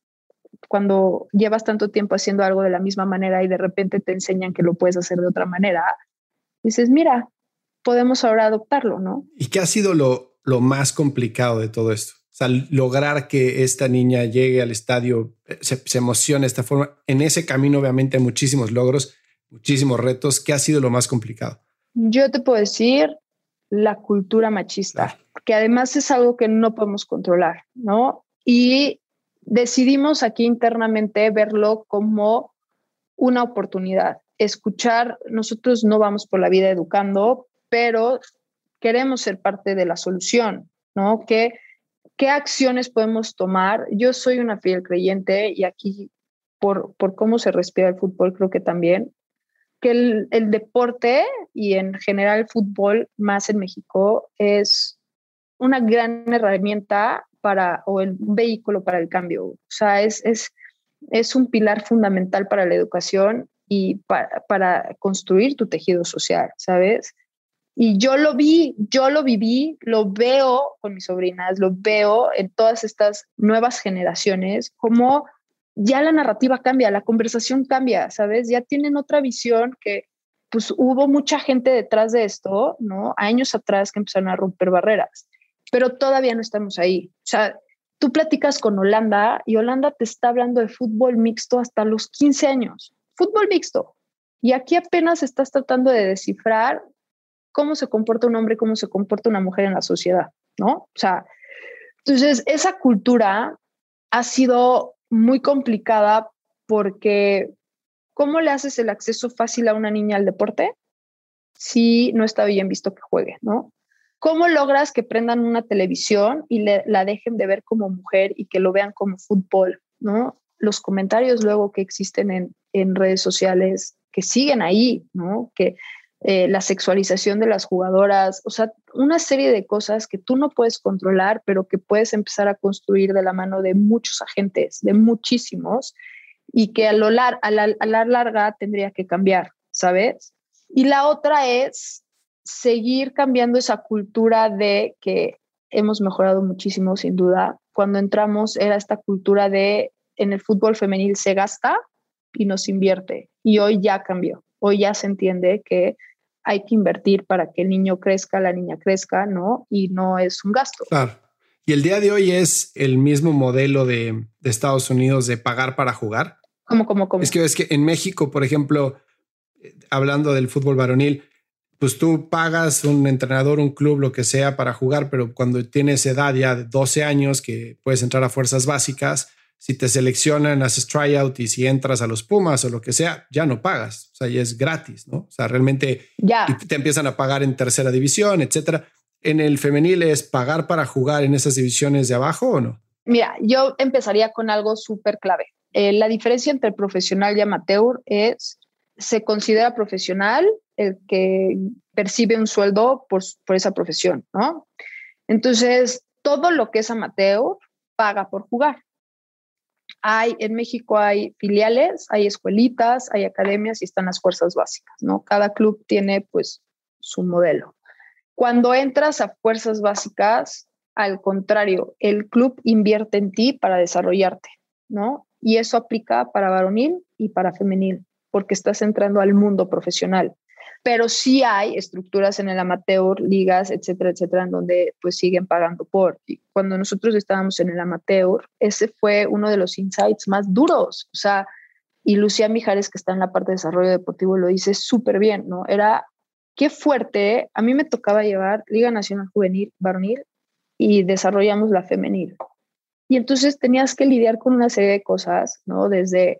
cuando llevas tanto tiempo haciendo algo de la misma manera y de repente te enseñan que lo puedes hacer de otra manera, dices, mira, podemos ahora adoptarlo, ¿no? ¿Y qué ha sido lo, lo más complicado de todo esto? Lograr que esta niña llegue al estadio, eh, se, se emocione de esta forma. En ese camino, obviamente, hay muchísimos logros, muchísimos retos. ¿Qué ha sido lo más complicado? Yo te puedo decir la cultura machista, que además es algo que no podemos controlar, ¿no? Y decidimos aquí internamente verlo como una oportunidad. Escuchar, nosotros no vamos por la vida educando, pero queremos ser parte de la solución, ¿no? ¿Qué, qué acciones podemos tomar? Yo soy una fiel creyente y aquí, por, por cómo se respira el fútbol, creo que también, que el, deporte y en general el fútbol, más en México, es una gran herramienta para, o el vehículo para el cambio. O sea, es, es, es un pilar fundamental para la educación y para, para construir tu tejido social, ¿sabes? Y yo lo vi, yo lo viví, lo veo con mis sobrinas, lo veo en todas estas nuevas generaciones, como ya la narrativa cambia, la conversación cambia, ¿sabes? Ya tienen otra visión que, pues hubo mucha gente detrás de esto, ¿no? Años atrás que empezaron a romper barreras pero todavía no estamos ahí. O sea, tú platicas con Holanda y Holanda te está hablando de fútbol mixto hasta los 15 años. Fútbol mixto. Y aquí apenas estás tratando de descifrar cómo se comporta un hombre, cómo se comporta una mujer en la sociedad, ¿no? O sea, entonces esa cultura ha sido muy complicada porque ¿cómo le haces el acceso fácil a una niña al deporte si no está bien visto que juegue, ¿no? ¿Cómo logras que prendan una televisión y la dejen de ver como mujer y que lo vean como fútbol? ¿no? Los comentarios luego que existen en, en redes sociales que siguen ahí, ¿no? Que eh, la sexualización de las jugadoras, o sea, una serie de cosas que tú no puedes controlar, pero que puedes empezar a construir de la mano de muchos agentes, de muchísimos, y que a, lo lar a, la, a la larga tendría que cambiar, ¿sabes? Y la otra es seguir cambiando esa cultura de que hemos mejorado muchísimo, sin duda. Cuando entramos era esta cultura de en el fútbol femenil se gasta y nos invierte. Y hoy ya cambió. Hoy ya se entiende que hay que invertir para que el niño crezca, la niña crezca, ¿no? Y no es un gasto. Claro. Y el día de hoy es el mismo modelo de, de Estados Unidos de pagar para jugar. ¿Cómo, cómo, cómo? Es que es que en México, por ejemplo, hablando del fútbol varonil, pues tú pagas un entrenador, un club, lo que sea para jugar, pero cuando tienes edad ya de 12 años que puedes entrar a fuerzas básicas, si te seleccionan, haces tryout y si entras a los Pumas o lo que sea, ya no pagas, o sea, ya es gratis, ¿no? O sea, realmente ya. te empiezan a pagar en tercera división, etcétera. ¿En el femenil es pagar para jugar en esas divisiones de abajo o no? Mira, yo empezaría con algo súper clave. Eh, la diferencia entre profesional y amateur es, se considera profesional el que percibe un sueldo por, por esa profesión, ¿no? Entonces, todo lo que es amateur paga por jugar. Hay, en México hay filiales, hay escuelitas, hay academias y están las fuerzas básicas, ¿no? Cada club tiene pues su modelo. Cuando entras a fuerzas básicas, al contrario, el club invierte en ti para desarrollarte, ¿no? Y eso aplica para varonil y para femenil, porque estás entrando al mundo profesional pero sí hay estructuras en el amateur, ligas, etcétera, etcétera, en donde pues siguen pagando por. Y cuando nosotros estábamos en el amateur, ese fue uno de los insights más duros, o sea, y Lucía Mijares, que está en la parte de desarrollo deportivo, lo dice súper bien, ¿no? Era, qué fuerte, a mí me tocaba llevar Liga Nacional Juvenil, Varonil, y desarrollamos la femenil. Y entonces tenías que lidiar con una serie de cosas, ¿no? Desde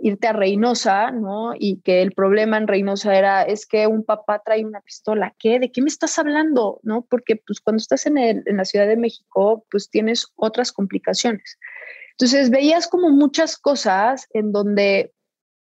irte a Reynosa, ¿no? Y que el problema en Reynosa era, es que un papá trae una pistola, ¿qué? ¿De qué me estás hablando? ¿No? Porque pues cuando estás en, el, en la Ciudad de México, pues tienes otras complicaciones. Entonces veías como muchas cosas en donde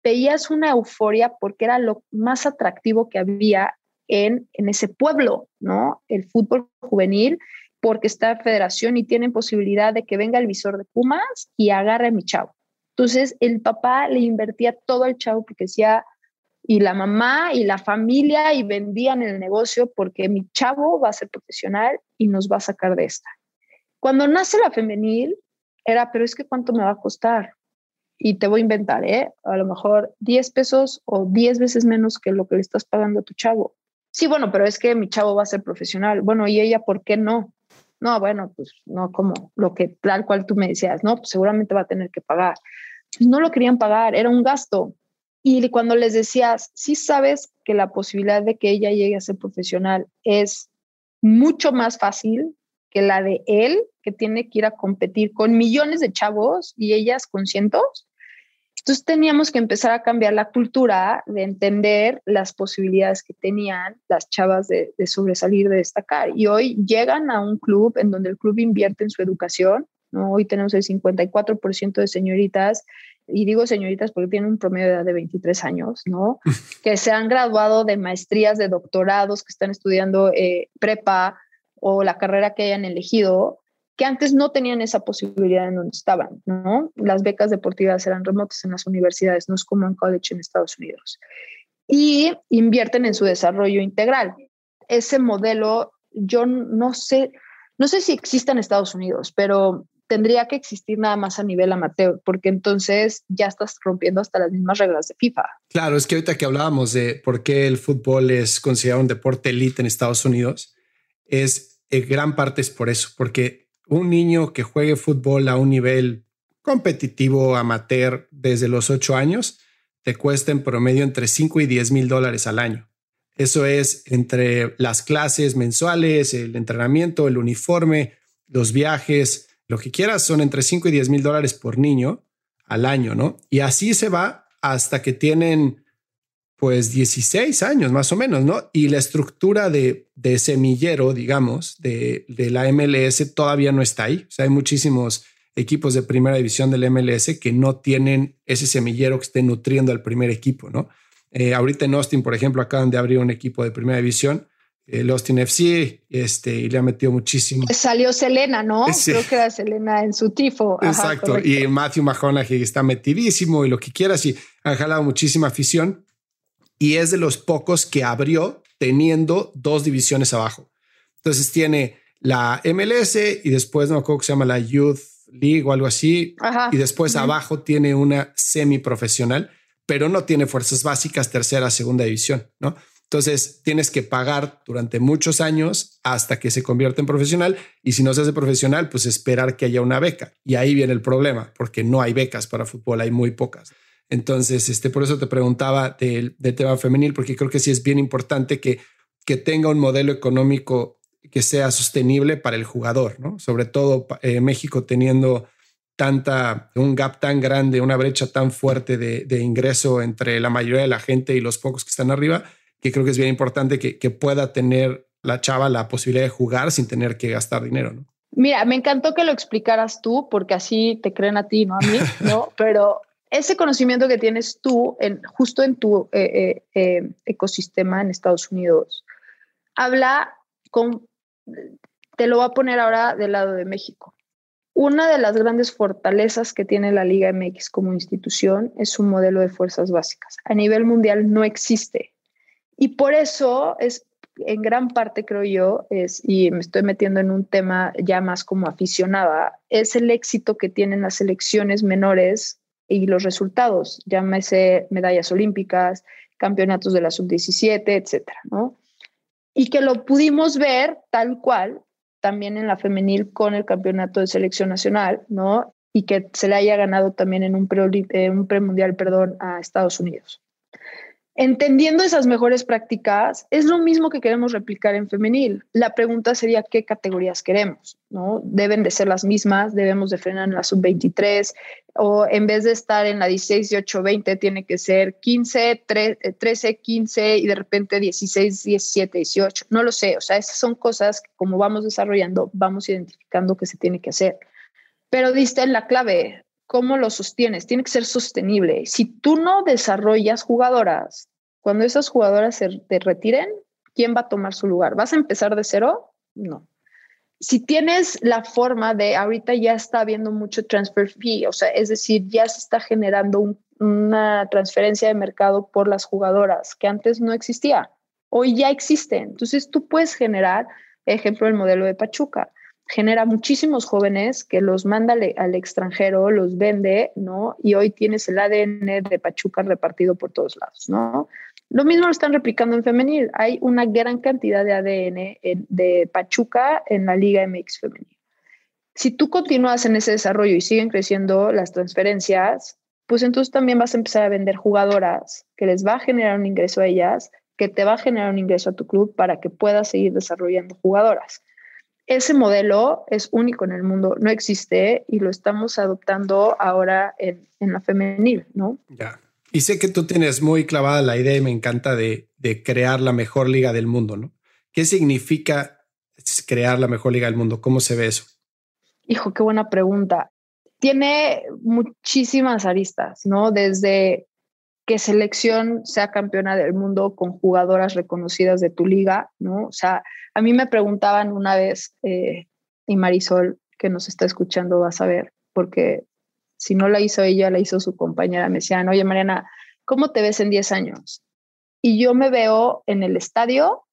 veías una euforia porque era lo más atractivo que había en, en ese pueblo, ¿no? El fútbol juvenil, porque está federación y tienen posibilidad de que venga el visor de Pumas y agarre a mi chavo. Entonces el papá le invertía todo al chavo porque decía, y la mamá y la familia y vendían el negocio porque mi chavo va a ser profesional y nos va a sacar de esta. Cuando nace la femenil, era, pero es que cuánto me va a costar. y te voy a inventar, ¿eh? A lo mejor 10 pesos o 10 veces menos que lo que le estás pagando a tu chavo. Sí, bueno, pero es que mi chavo va a ser profesional. Bueno, ¿y ella por qué no? No, bueno, pues no como lo que tal cual tú me decías, no, pues seguramente va a tener que pagar. Pues no lo querían pagar, era un gasto. Y cuando les decías, sí sabes que la posibilidad de que ella llegue a ser profesional es mucho más fácil que la de él, que tiene que ir a competir con millones de chavos y ellas con cientos. Entonces teníamos que empezar a cambiar la cultura de entender las posibilidades que tenían las chavas de, sobresalir, de destacar. Y hoy llegan a un club en donde el club invierte en su educación. ¿no? Hoy tenemos el 54% de señoritas, y digo señoritas porque tienen un promedio de edad de 23 años, ¿no? que se han graduado de maestrías, de doctorados, que están estudiando eh, prepa o la carrera que hayan elegido que antes no tenían esa posibilidad en donde estaban, ¿no? Las becas deportivas eran remotas en las universidades, no es como en college en Estados Unidos. Y invierten en su desarrollo integral. Ese modelo, yo no sé, no sé si existe en Estados Unidos, pero tendría que existir nada más a nivel amateur, porque entonces ya estás rompiendo hasta las mismas reglas de FIFA. Claro, es que ahorita que hablábamos de por qué el fútbol es considerado un deporte elite en Estados Unidos, es en eh, gran parte es por eso, porque un niño que juegue fútbol a un nivel competitivo amateur desde los ocho años te cuesta en promedio entre 5 y 10 mil dólares al año. Eso es entre las clases mensuales, el entrenamiento, el uniforme, los viajes, lo que quieras, son entre 5 y 10 mil dólares por niño al año, ¿no? Y así se va hasta que tienen pues 16 años más o menos, ¿no? Y la estructura de, semillero, digamos, de, la MLS todavía no está ahí. O sea, hay muchísimos equipos de primera división del MLS que no tienen ese semillero que esté nutriendo al primer equipo, ¿no? Eh, ahorita en Austin, por ejemplo, acaban de abrir un equipo de primera división, el Austin FC, este, y le ha metido muchísimo. Salió Selena, ¿no? Creo que era Selena en su tifo. Exacto. y Matthew McConaughey está metidísimo y lo que quieras y han jalado muchísima afición y es de los pocos que abrió teniendo dos divisiones abajo. Entonces tiene la MLS y después no me acuerdo que se llama la Youth League o algo así. Y después abajo tiene una semiprofesional, pero no tiene fuerzas básicas, tercera, segunda división, ¿no? Entonces tienes que pagar durante muchos años hasta que se convierta en profesional y si no se hace profesional, pues esperar que haya una beca. Y ahí viene el problema, porque no hay becas para fútbol, hay muy pocas. Entonces, este, por eso te preguntaba del, tema femenil, porque creo que sí es bien importante que, que tenga un modelo económico que sea sostenible para el jugador, ¿no? Sobre todo eh, México teniendo tanta, un gap tan grande, una brecha tan fuerte de, ingreso entre la mayoría de la gente y los pocos que están arriba, que creo que es bien importante que, que pueda tener la chava la posibilidad de jugar sin tener que gastar dinero, ¿no? Mira, me encantó que lo explicaras tú, porque así te creen a ti, no a mí, ¿no? Pero ese conocimiento que tienes tú en, justo en tu eh, eh, eh, ecosistema en Estados Unidos, habla con, te lo voy a poner ahora del lado de México. Una de las grandes fortalezas que tiene la Liga MX como institución es su modelo de fuerzas básicas. A nivel mundial no existe. Y por eso es, en gran parte creo yo, es, y me estoy metiendo en un tema ya más como aficionada, es el éxito que tienen las selecciones menores y los resultados, llámese medallas olímpicas, campeonatos de la sub-17, etcétera, ¿no? Y que lo pudimos ver tal cual también en la femenil con el campeonato de selección nacional, ¿no? Y que se le haya ganado también en un, pre, un premundial, perdón, a Estados Unidos. Entendiendo esas mejores prácticas, es lo mismo que queremos replicar en femenil. La pregunta sería qué categorías queremos, ¿no? Deben de ser las mismas, debemos de frenar en la sub-23 o en vez de estar en la 16, 18, 20 tiene que ser 15, 13, 15 y de repente 16, 17, 18. No lo sé, o sea, esas son cosas que como vamos desarrollando, vamos identificando que se tiene que hacer. Pero diste en la clave, ¿cómo lo sostienes? Tiene que ser sostenible. Si tú no desarrollas jugadoras, cuando esas jugadoras se te retiren, ¿quién va a tomar su lugar? ¿Vas a empezar de cero? No. Si tienes la forma de, ahorita ya está habiendo mucho transfer fee, o sea, es decir, ya se está generando una transferencia de mercado por las jugadoras que antes no existía. Hoy ya existe. Entonces tú puedes generar, ejemplo, el modelo de Pachuca genera muchísimos jóvenes que los manda al extranjero, los vende, ¿no? Y hoy tienes el ADN de Pachuca repartido por todos lados, ¿no? Lo mismo lo están replicando en femenil. Hay una gran cantidad de ADN de Pachuca en la Liga MX femenil. Si tú continúas en ese desarrollo y siguen creciendo las transferencias, pues entonces también vas a empezar a vender jugadoras que les va a generar un ingreso a ellas, que te va a generar un ingreso a tu club para que puedas seguir desarrollando jugadoras. Ese modelo es único en el mundo, no existe y lo estamos adoptando ahora en, la femenil, ¿no? Ya. Y sé que tú tienes muy clavada la idea y me encanta de, de crear la mejor liga del mundo, ¿no? ¿Qué significa crear la mejor liga del mundo? ¿Cómo se ve eso? Hijo, qué buena pregunta. Tiene muchísimas aristas, ¿no? Desde que selección sea campeona del mundo con jugadoras reconocidas de tu liga, ¿no? O sea, a mí me preguntaban una vez, eh, y Marisol, que nos está escuchando, va a saber, porque si no la hizo ella, la hizo su compañera, me decían, oye Mariana, ¿cómo te ves en 10 años? Y yo me veo en el estadio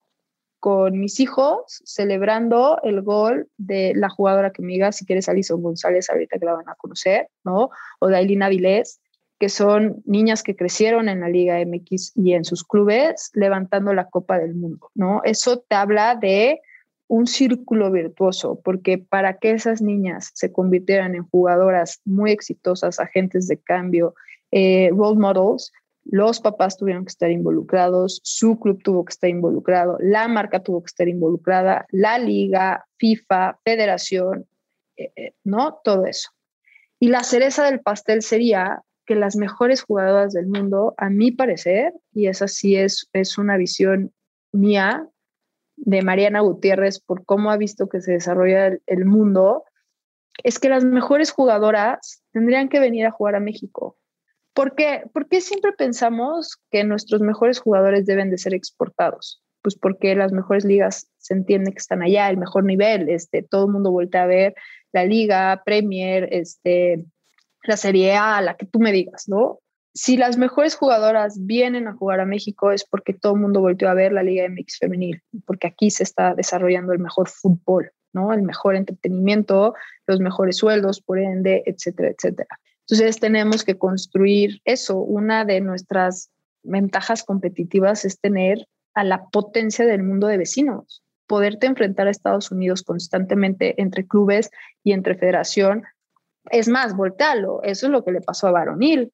con mis hijos celebrando el gol de la jugadora que me diga, si quieres, Alison González, ahorita que la van a conocer, ¿no? O de Ailina Vilés, que son niñas que crecieron en la Liga MX y en sus clubes levantando la Copa del Mundo, ¿no? Eso te habla de un círculo virtuoso, porque para que esas niñas se convirtieran en jugadoras muy exitosas, agentes de cambio, eh, role models, los papás tuvieron que estar involucrados, su club tuvo que estar involucrado, la marca tuvo que estar involucrada, la liga, FIFA, federación, eh, eh, ¿no? Todo eso. Y la cereza del pastel sería que las mejores jugadoras del mundo, a mi parecer, y esa sí es, es una visión mía de Mariana Gutiérrez por cómo ha visto que se desarrolla el, mundo, es que las mejores jugadoras tendrían que venir a jugar a México. ¿Por qué? Porque siempre pensamos que nuestros mejores jugadores deben de ser exportados. Pues porque las mejores ligas se entiende que están allá, el mejor nivel, este, todo el mundo vuelve a ver la liga, Premier, este, la Serie A, la que tú me digas, ¿no? Si las mejores jugadoras vienen a jugar a México es porque todo el mundo volvió a ver la Liga MX femenil, porque aquí se está desarrollando el mejor fútbol, ¿no? El mejor entretenimiento, los mejores sueldos, por ende, etcétera, etcétera. Entonces tenemos que construir eso. Una de nuestras ventajas competitivas es tener a la potencia del mundo de vecinos, poderte enfrentar a Estados Unidos constantemente entre clubes y entre federación es más, voltealo. Eso es lo que le pasó a Varonil.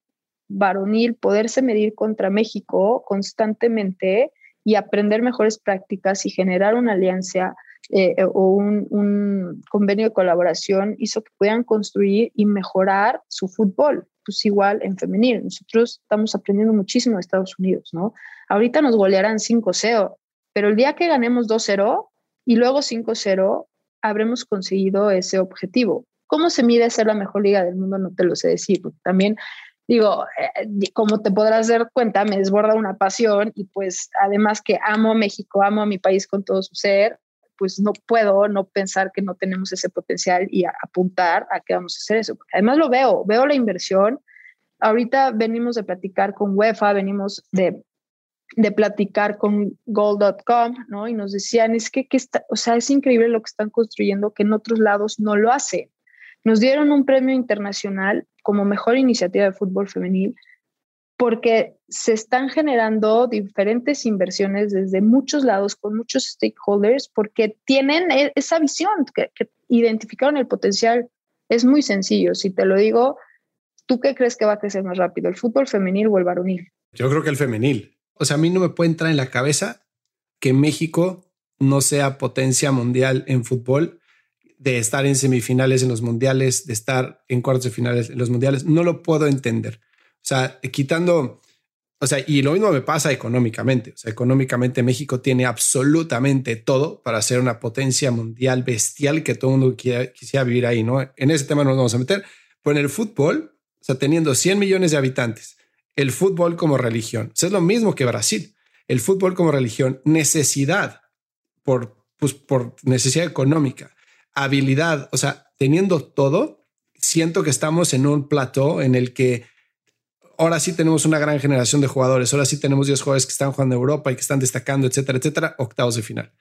Varonil, poderse medir contra México constantemente y aprender mejores prácticas y generar una alianza eh, o un, convenio de colaboración hizo que puedan construir y mejorar su fútbol. Pues igual en femenil. Nosotros estamos aprendiendo muchísimo de Estados Unidos, ¿no? Ahorita nos golearán 5-0, pero el día que ganemos 2-0 y luego 5-0, habremos conseguido ese objetivo. ¿Cómo se mide ser la mejor liga del mundo? No te lo sé decir, también digo, eh, como te podrás dar cuenta, me desborda una pasión y pues además que amo a México, amo a mi país con todo su ser, pues no puedo no pensar que no tenemos ese potencial y apuntar a que vamos a hacer eso. además lo veo, veo la inversión. Ahorita venimos de platicar con UEFA, venimos de, de platicar con gold.com, ¿no? Y nos decían, es que, que está, o sea, es increíble lo que están construyendo, que en otros lados no lo hacen. Nos dieron un premio internacional como mejor iniciativa de fútbol femenil porque se están generando diferentes inversiones desde muchos lados con muchos stakeholders porque tienen e-, esa visión, que, identificaron el potencial. Es muy sencillo, si te lo digo, ¿tú qué crees que va a crecer más rápido, el fútbol femenil o el varonil? Yo creo que el femenil. O sea, a mí no me puede entrar en la cabeza que México no sea potencia mundial en fútbol de estar en semifinales en los mundiales, de estar en cuartos de finales en los mundiales, no lo puedo entender. O sea, quitando, o sea, y lo mismo me pasa económicamente. O sea, económicamente México tiene absolutamente todo para ser una potencia mundial bestial que todo el mundo quisiera vivir ahí, ¿no? En ese tema no nos vamos a meter. Pero en el fútbol, o sea, teniendo 100 millones de habitantes, el fútbol como religión, o es lo mismo que Brasil. El fútbol como religión, necesidad por, pues, por necesidad económica habilidad, o sea, teniendo todo, siento que estamos en un plató en el que ahora sí tenemos una gran generación de jugadores, ahora sí tenemos 10 jugadores que están jugando en Europa y que están destacando, etcétera, etcétera, octavos de final.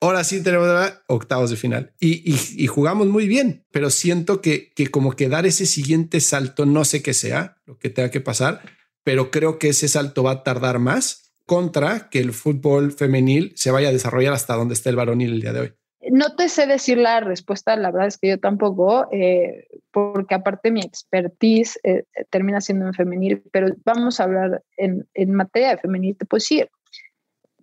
ahora sí tenemos octavos de final y, jugamos muy bien, pero siento que, que como que dar ese siguiente salto, no sé qué sea lo que tenga que pasar, pero creo que ese salto va a tardar más contra que el fútbol femenil se vaya a desarrollar hasta donde está el varonil el día de hoy. No te sé decir la respuesta, la verdad es que yo tampoco, eh, porque aparte mi expertise eh, termina siendo en femenil, pero vamos a hablar en, en materia de femenil, te puedo decir,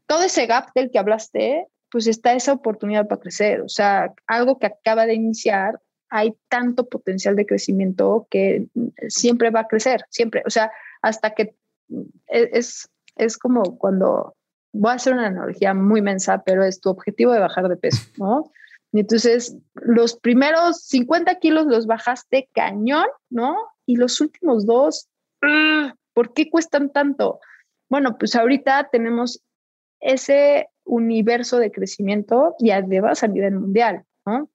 todo ese gap del que hablaste, pues está esa oportunidad para crecer, o sea, algo que acaba de iniciar, hay tanto potencial de crecimiento que siempre va a crecer, siempre, o sea, hasta que e, es, es como cuando voy a hacer una analogía muy mensa, pero es tu objetivo de bajar de peso, ¿no? Entonces, los primeros 50 kilos los bajaste cañón, ¿no? Y los últimos dos, ¡ah! ¿por qué cuestan tanto? Bueno, pues ahorita tenemos ese universo de crecimiento y además a nivel mundial, ¿no?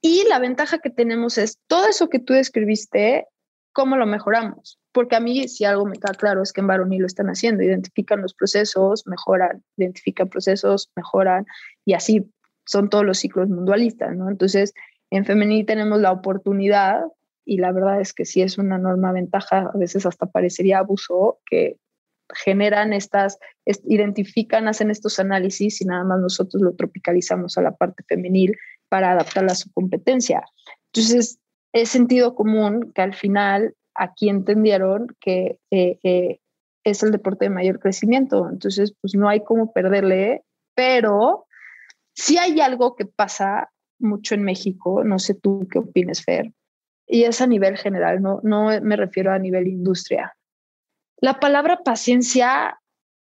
Y la ventaja que tenemos es todo eso que tú describiste, ¿cómo lo mejoramos? Porque a mí si algo me queda claro es que en varonil lo están haciendo, identifican los procesos, mejoran, identifican procesos, mejoran y así son todos los ciclos mundialistas, ¿no? Entonces, en femenil tenemos la oportunidad y la verdad es que sí es una enorme ventaja, a veces hasta parecería abuso que generan estas, identifican, hacen estos análisis y nada más nosotros lo tropicalizamos a la parte femenil para adaptarla a su competencia. Entonces, es sentido común que al final aquí entendieron que eh, eh, es el deporte de mayor crecimiento, entonces pues no hay cómo perderle, pero sí hay algo que pasa mucho en México, no sé tú qué opines, Fer, y es a nivel general, no, no me refiero a nivel industria. La palabra paciencia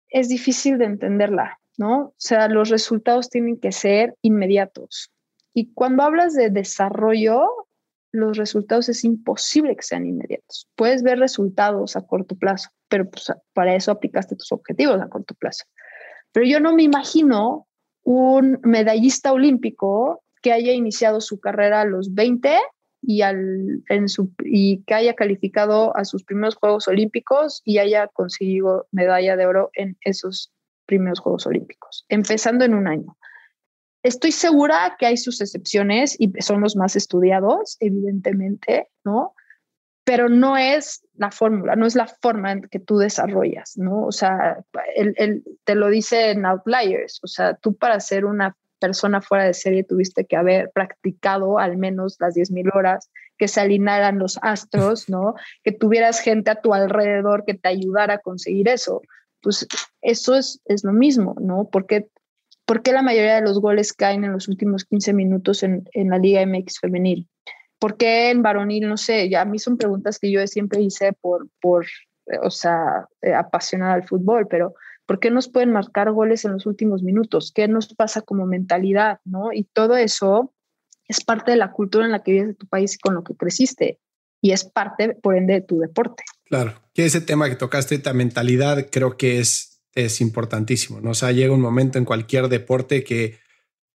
es difícil de entenderla, ¿no? O sea, los resultados tienen que ser inmediatos. Y cuando hablas de desarrollo, los resultados es imposible que sean inmediatos. Puedes ver resultados a corto plazo, pero pues, para eso aplicaste tus objetivos a corto plazo. Pero yo no me imagino un medallista olímpico que haya iniciado su carrera a los 20 y, al, en su, y que haya calificado a sus primeros Juegos Olímpicos y haya conseguido medalla de oro en esos primeros Juegos Olímpicos, empezando en un año. Estoy segura que hay sus excepciones y son los más estudiados, evidentemente, ¿no? Pero no es la fórmula, no es la forma en que tú desarrollas, ¿no? O sea, el, te lo dice en Outliers, o sea, tú para ser una persona fuera de serie tuviste que haber practicado al menos las 10.000 horas, que se alinearan los astros, ¿no? Que tuvieras gente a tu alrededor que te ayudara a conseguir eso. Pues eso es, es lo mismo, ¿no? Porque ¿Por qué la mayoría de los goles caen en los últimos 15 minutos en, la Liga MX femenil? ¿Por qué en varonil? No sé, ya a mí son preguntas que yo siempre hice por, por o sea, eh, apasionada al fútbol, pero ¿por qué nos pueden marcar goles en los últimos minutos? ¿Qué nos pasa como mentalidad? ¿no? Y todo eso es parte de la cultura en la que vives de tu país y con lo que creciste. Y es parte, por ende, de tu deporte. Claro, que ese tema que tocaste, esta mentalidad, creo que es es importantísimo. ¿no? O sea, llega un momento en cualquier deporte que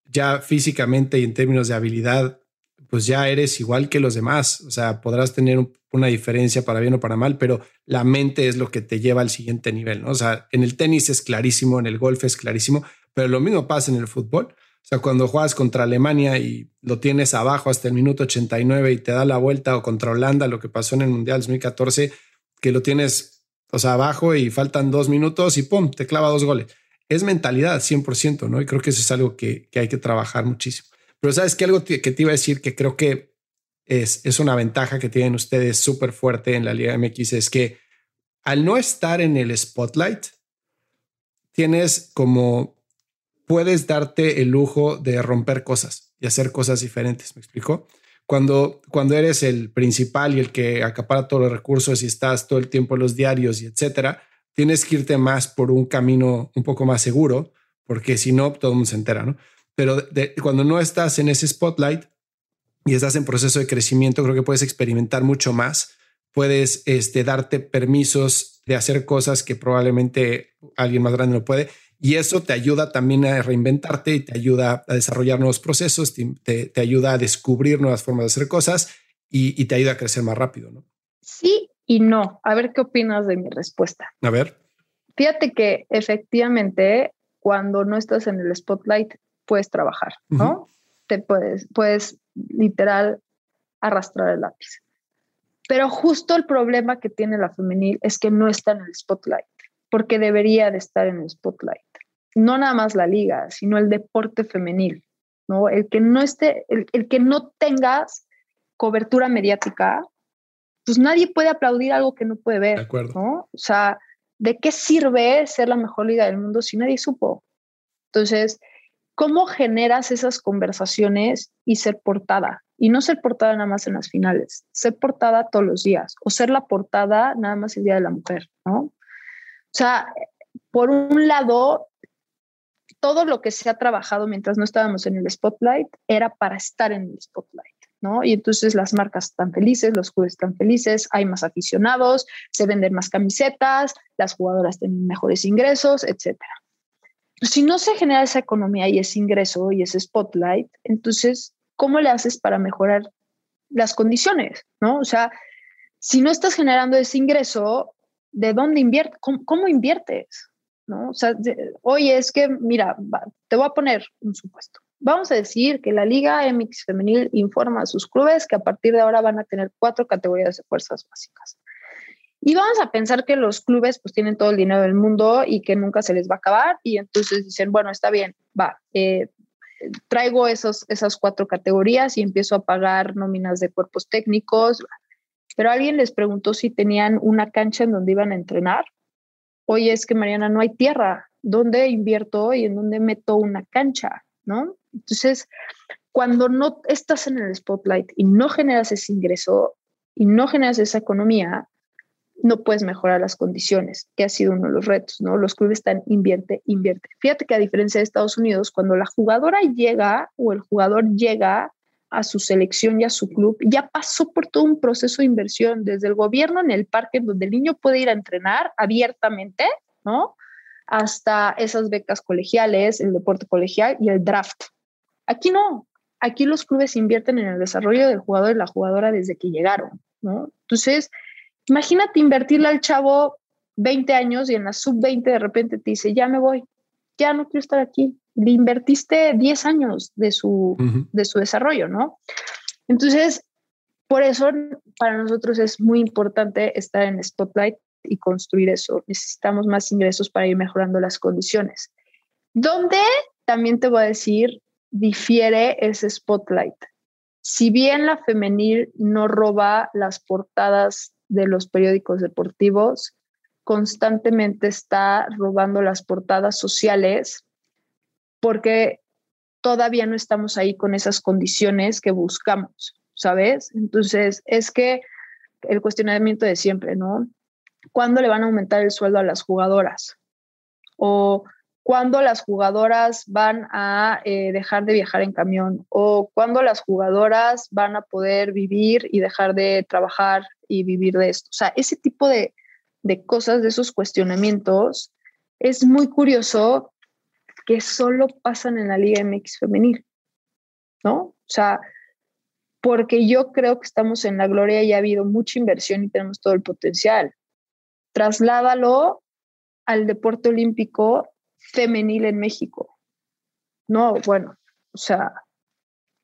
ya físicamente y en términos de habilidad, pues ya eres igual que los demás. O sea, podrás tener una diferencia para bien o para mal, pero la mente es lo que te lleva al siguiente nivel. ¿no? O sea, en el tenis es clarísimo, en el golf es clarísimo, pero lo mismo pasa en el fútbol. O sea, cuando juegas contra Alemania y lo tienes abajo hasta el minuto 89 y te da la vuelta, o contra Holanda, lo que pasó en el Mundial 2014, que lo tienes o sea, abajo y faltan dos minutos y pum, te clava dos goles. Es mentalidad 100%, ¿no? Y creo que eso es algo que, hay que trabajar muchísimo. Pero sabes que algo que te iba a decir que creo que es, es una ventaja que tienen ustedes súper fuerte en la Liga MX es que al no estar en el spotlight, tienes como, puedes darte el lujo de romper cosas y hacer cosas diferentes. ¿Me explico? Cuando, cuando eres el principal y el que acapara todos los recursos y estás todo el tiempo en los diarios y etcétera, tienes que irte más por un camino un poco más seguro, porque si no, todo el mundo se entera, ¿no? Pero cuando no estás en ese spotlight y estás en proceso de crecimiento, creo que puedes experimentar mucho más, puedes este, darte permisos de hacer cosas que probablemente alguien más grande no puede y eso te ayuda también a reinventarte y te ayuda a desarrollar nuevos procesos, te, ayuda a descubrir nuevas formas de hacer cosas y, te ayuda a crecer más rápido, ¿no? Sí y no. A ver qué opinas de mi respuesta. A ver. Fíjate que efectivamente cuando no estás en el spotlight puedes trabajar, ¿no? Te puedes, puedes literal arrastrar el lápiz. Pero justo el problema que tiene la femenil es que no está en el spotlight, porque debería de estar en el spotlight. No nada más la liga, sino el deporte femenil, ¿no? El que no esté, el, el que no tengas cobertura mediática, pues nadie puede aplaudir algo que no puede ver, de acuerdo. ¿no? O sea, ¿de qué sirve ser la mejor liga del mundo si nadie supo? Entonces, ¿cómo generas esas conversaciones y ser portada? Y no ser portada nada más en las finales, ser portada todos los días o ser la portada nada más el Día de la Mujer, ¿no? O sea, por un lado, todo lo que se ha trabajado mientras no estábamos en el spotlight era para estar en el spotlight. ¿no? Y entonces las marcas están felices, los clubes están felices, hay más aficionados, se venden más camisetas, las jugadoras tienen mejores ingresos, etc. Si no se genera esa economía y ese ingreso y ese spotlight, entonces, ¿cómo le haces para mejorar las condiciones? ¿no? O sea, si no estás generando ese ingreso, ¿de dónde inviertes? ¿Cómo, inviertes? ¿No? O sea, oye, es que, mira, te voy a poner un supuesto Vamos a decir que la Liga MX Femenil informa a sus clubes que a partir de ahora van a tener cuatro categorías de fuerzas básicas. Y vamos a pensar que los clubes pues tienen todo el dinero del mundo y que nunca se les va a acabar y entonces dicen, bueno, está bien, va, eh, traigo esos, esas cuatro categorías y empiezo a pagar nóminas de cuerpos técnicos, pero alguien les preguntó si tenían una cancha en donde iban a entrenar. Oye, es que Mariana, no hay tierra, ¿dónde invierto y en dónde meto una cancha? ¿No? Entonces, cuando no estás en el spotlight y no generas ese ingreso y no generas esa economía, no puedes mejorar las condiciones, que ha sido uno de los retos, ¿no? Los clubes están invierte, invierte. Fíjate que a diferencia de Estados Unidos, cuando la jugadora llega o el jugador llega a su selección y a su club, ya pasó por todo un proceso de inversión, desde el gobierno en el parque donde el niño puede ir a entrenar abiertamente, ¿no? Hasta esas becas colegiales, el deporte colegial y el draft, Aquí no, aquí los clubes invierten en el desarrollo del jugador y la jugadora desde que llegaron, ¿no? Entonces, imagínate invertirle al chavo 20 años y en la sub-20 de repente te dice, ya me voy, ya no quiero estar aquí. Le invertiste 10 años de su, de su desarrollo, ¿no? Entonces, por eso para nosotros es muy importante estar en Spotlight y construir eso. Necesitamos más ingresos para ir mejorando las condiciones. ¿Dónde? También te voy a decir, difiere ese spotlight. Si bien la femenil no roba las portadas de los periódicos deportivos, constantemente está robando las portadas sociales porque todavía no estamos ahí con esas condiciones que buscamos, ¿sabes? Entonces, es que el cuestionamiento de siempre, ¿no? ¿Cuándo le van a aumentar el sueldo a las jugadoras? O cuándo las jugadoras van a eh, dejar de viajar en camión o cuándo las jugadoras van a poder vivir y dejar de trabajar y vivir de esto. O sea, ese tipo de, de cosas, de esos cuestionamientos, es muy curioso que solo pasan en la Liga MX femenil, ¿no? O sea, porque yo creo que estamos en la gloria y ha habido mucha inversión y tenemos todo el potencial. Trasládalo al deporte olímpico femenil en México. No, bueno, o sea,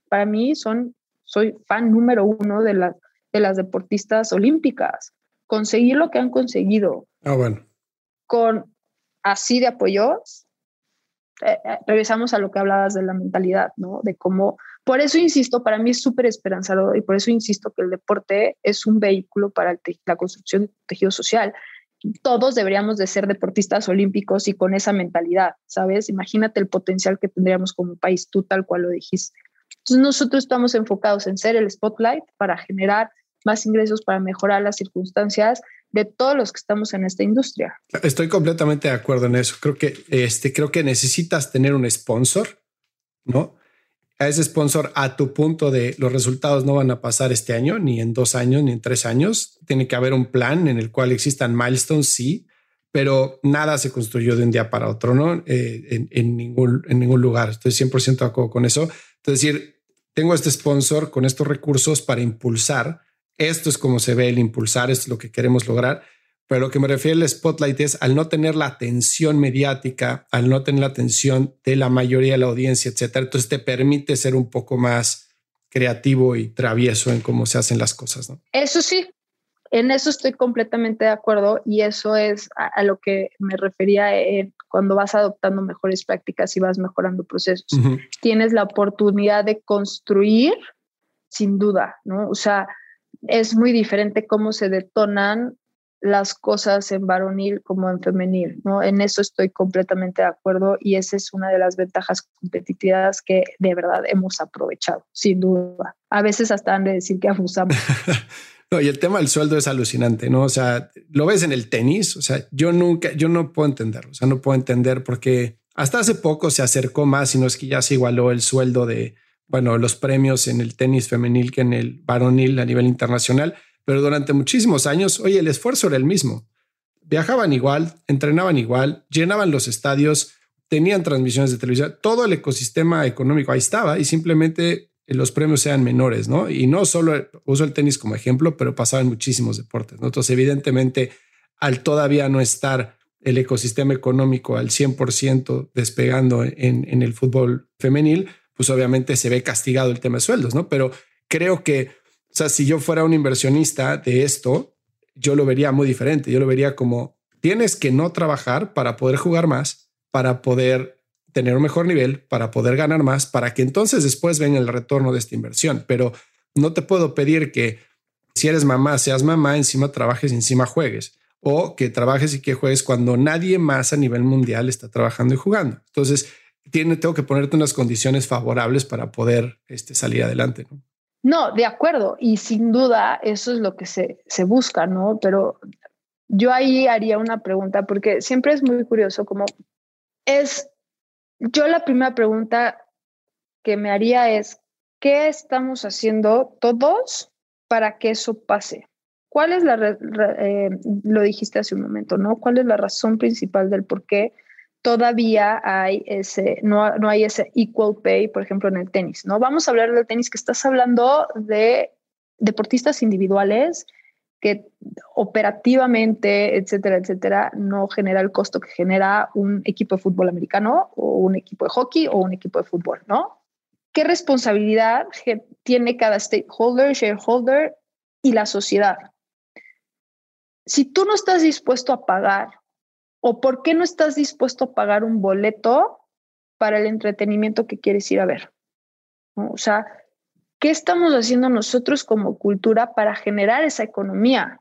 para mí son, soy fan número uno de, las de las deportistas olímpicas. Conseguir lo que han conseguido. Ah, bueno. Con así de apoyos, eh, eh, regresamos a lo que hablabas de la mentalidad, ¿no? De cómo, por eso insisto, para mí es súper esperanzador y por eso insisto que el deporte es un vehículo para la construcción de tejido social todos deberíamos de ser deportistas olímpicos y con esa mentalidad, ¿sabes? Imagínate el potencial que tendríamos como país, tú tal cual lo dijiste. Entonces nosotros estamos enfocados en ser el spotlight para generar más ingresos, para mejorar las circunstancias de todos los que estamos en esta industria. Estoy completamente de acuerdo en eso. Creo que este, creo que necesitas tener un sponsor, ¿no? a ese sponsor a tu punto de los resultados no van a pasar este año, ni en dos años, ni en tres años. Tiene que haber un plan en el cual existan milestones, sí, pero nada se construyó de un día para otro, ¿no? Eh, en, ningún, en ningún lugar. Estoy 100% de acuerdo con eso. Es decir, tengo este sponsor con estos recursos para impulsar. Esto es como se ve el impulsar, esto es lo que queremos lograr. Pero lo que me refiero al spotlight es al no tener la atención mediática, al no tener la atención de la mayoría de la audiencia, etcétera. Entonces te permite ser un poco más creativo y travieso en cómo se hacen las cosas. ¿no? Eso sí, en eso estoy completamente de acuerdo y eso es a, lo que me refería cuando vas adoptando mejores prácticas y vas mejorando procesos. Tienes la oportunidad de construir sin duda, ¿no? O sea, es muy diferente cómo se detonan las cosas en varonil como en femenil, ¿no? En eso estoy completamente de acuerdo y esa es una de las ventajas competitivas que de verdad hemos aprovechado, sin duda. A veces hasta han de decir que abusamos. no, y el tema del sueldo es alucinante, ¿no? O sea, lo ves en el tenis, o sea, yo nunca, yo no puedo entender, o sea, no puedo entender porque hasta hace poco se acercó más, y no es que ya se igualó el sueldo de, bueno, los premios en el tenis femenil que en el varonil a nivel internacional, pero durante muchísimos años, oye, el esfuerzo era el mismo. Viajaban igual, entrenaban igual, llenaban los estadios, tenían transmisiones de televisión, todo el ecosistema económico ahí estaba y simplemente los premios sean menores, ¿no? Y no solo uso el tenis como ejemplo, pero pasaba en muchísimos deportes, ¿no? Entonces, evidentemente, al todavía no estar el ecosistema económico al 100% despegando en, en el fútbol femenil, pues obviamente se ve castigado el tema de sueldos, ¿no? Pero creo que, o sea, si yo fuera un inversionista de esto, yo lo vería muy diferente. Yo lo vería como tienes que no trabajar para poder jugar más, para poder tener un mejor nivel, para poder ganar más, para que entonces después venga el retorno de esta inversión. Pero no te puedo pedir que si eres mamá, seas mamá, encima trabajes, encima juegues o que trabajes y que juegues cuando nadie más a nivel mundial está trabajando y jugando. Entonces, tiene, tengo que ponerte unas condiciones favorables para poder este, salir adelante. ¿no? no, de acuerdo. Y sin duda eso es lo que se, se busca, ¿no? Pero yo ahí haría una pregunta porque siempre es muy curioso como es, yo la primera pregunta que me haría es, ¿qué estamos haciendo todos para que eso pase? ¿Cuál es la, eh, lo dijiste hace un momento, ¿no? ¿Cuál es la razón principal del por qué todavía hay ese, no, no hay ese equal pay, por ejemplo, en el tenis, ¿no? Vamos a hablar del tenis, que estás hablando de deportistas individuales que operativamente, etcétera, etcétera, no genera el costo que genera un equipo de fútbol americano o un equipo de hockey o un equipo de fútbol, ¿no? ¿Qué responsabilidad tiene cada stakeholder, shareholder y la sociedad? Si tú no estás dispuesto a pagar ¿O por qué no estás dispuesto a pagar un boleto para el entretenimiento que quieres ir a ver? O sea, ¿qué estamos haciendo nosotros como cultura para generar esa economía?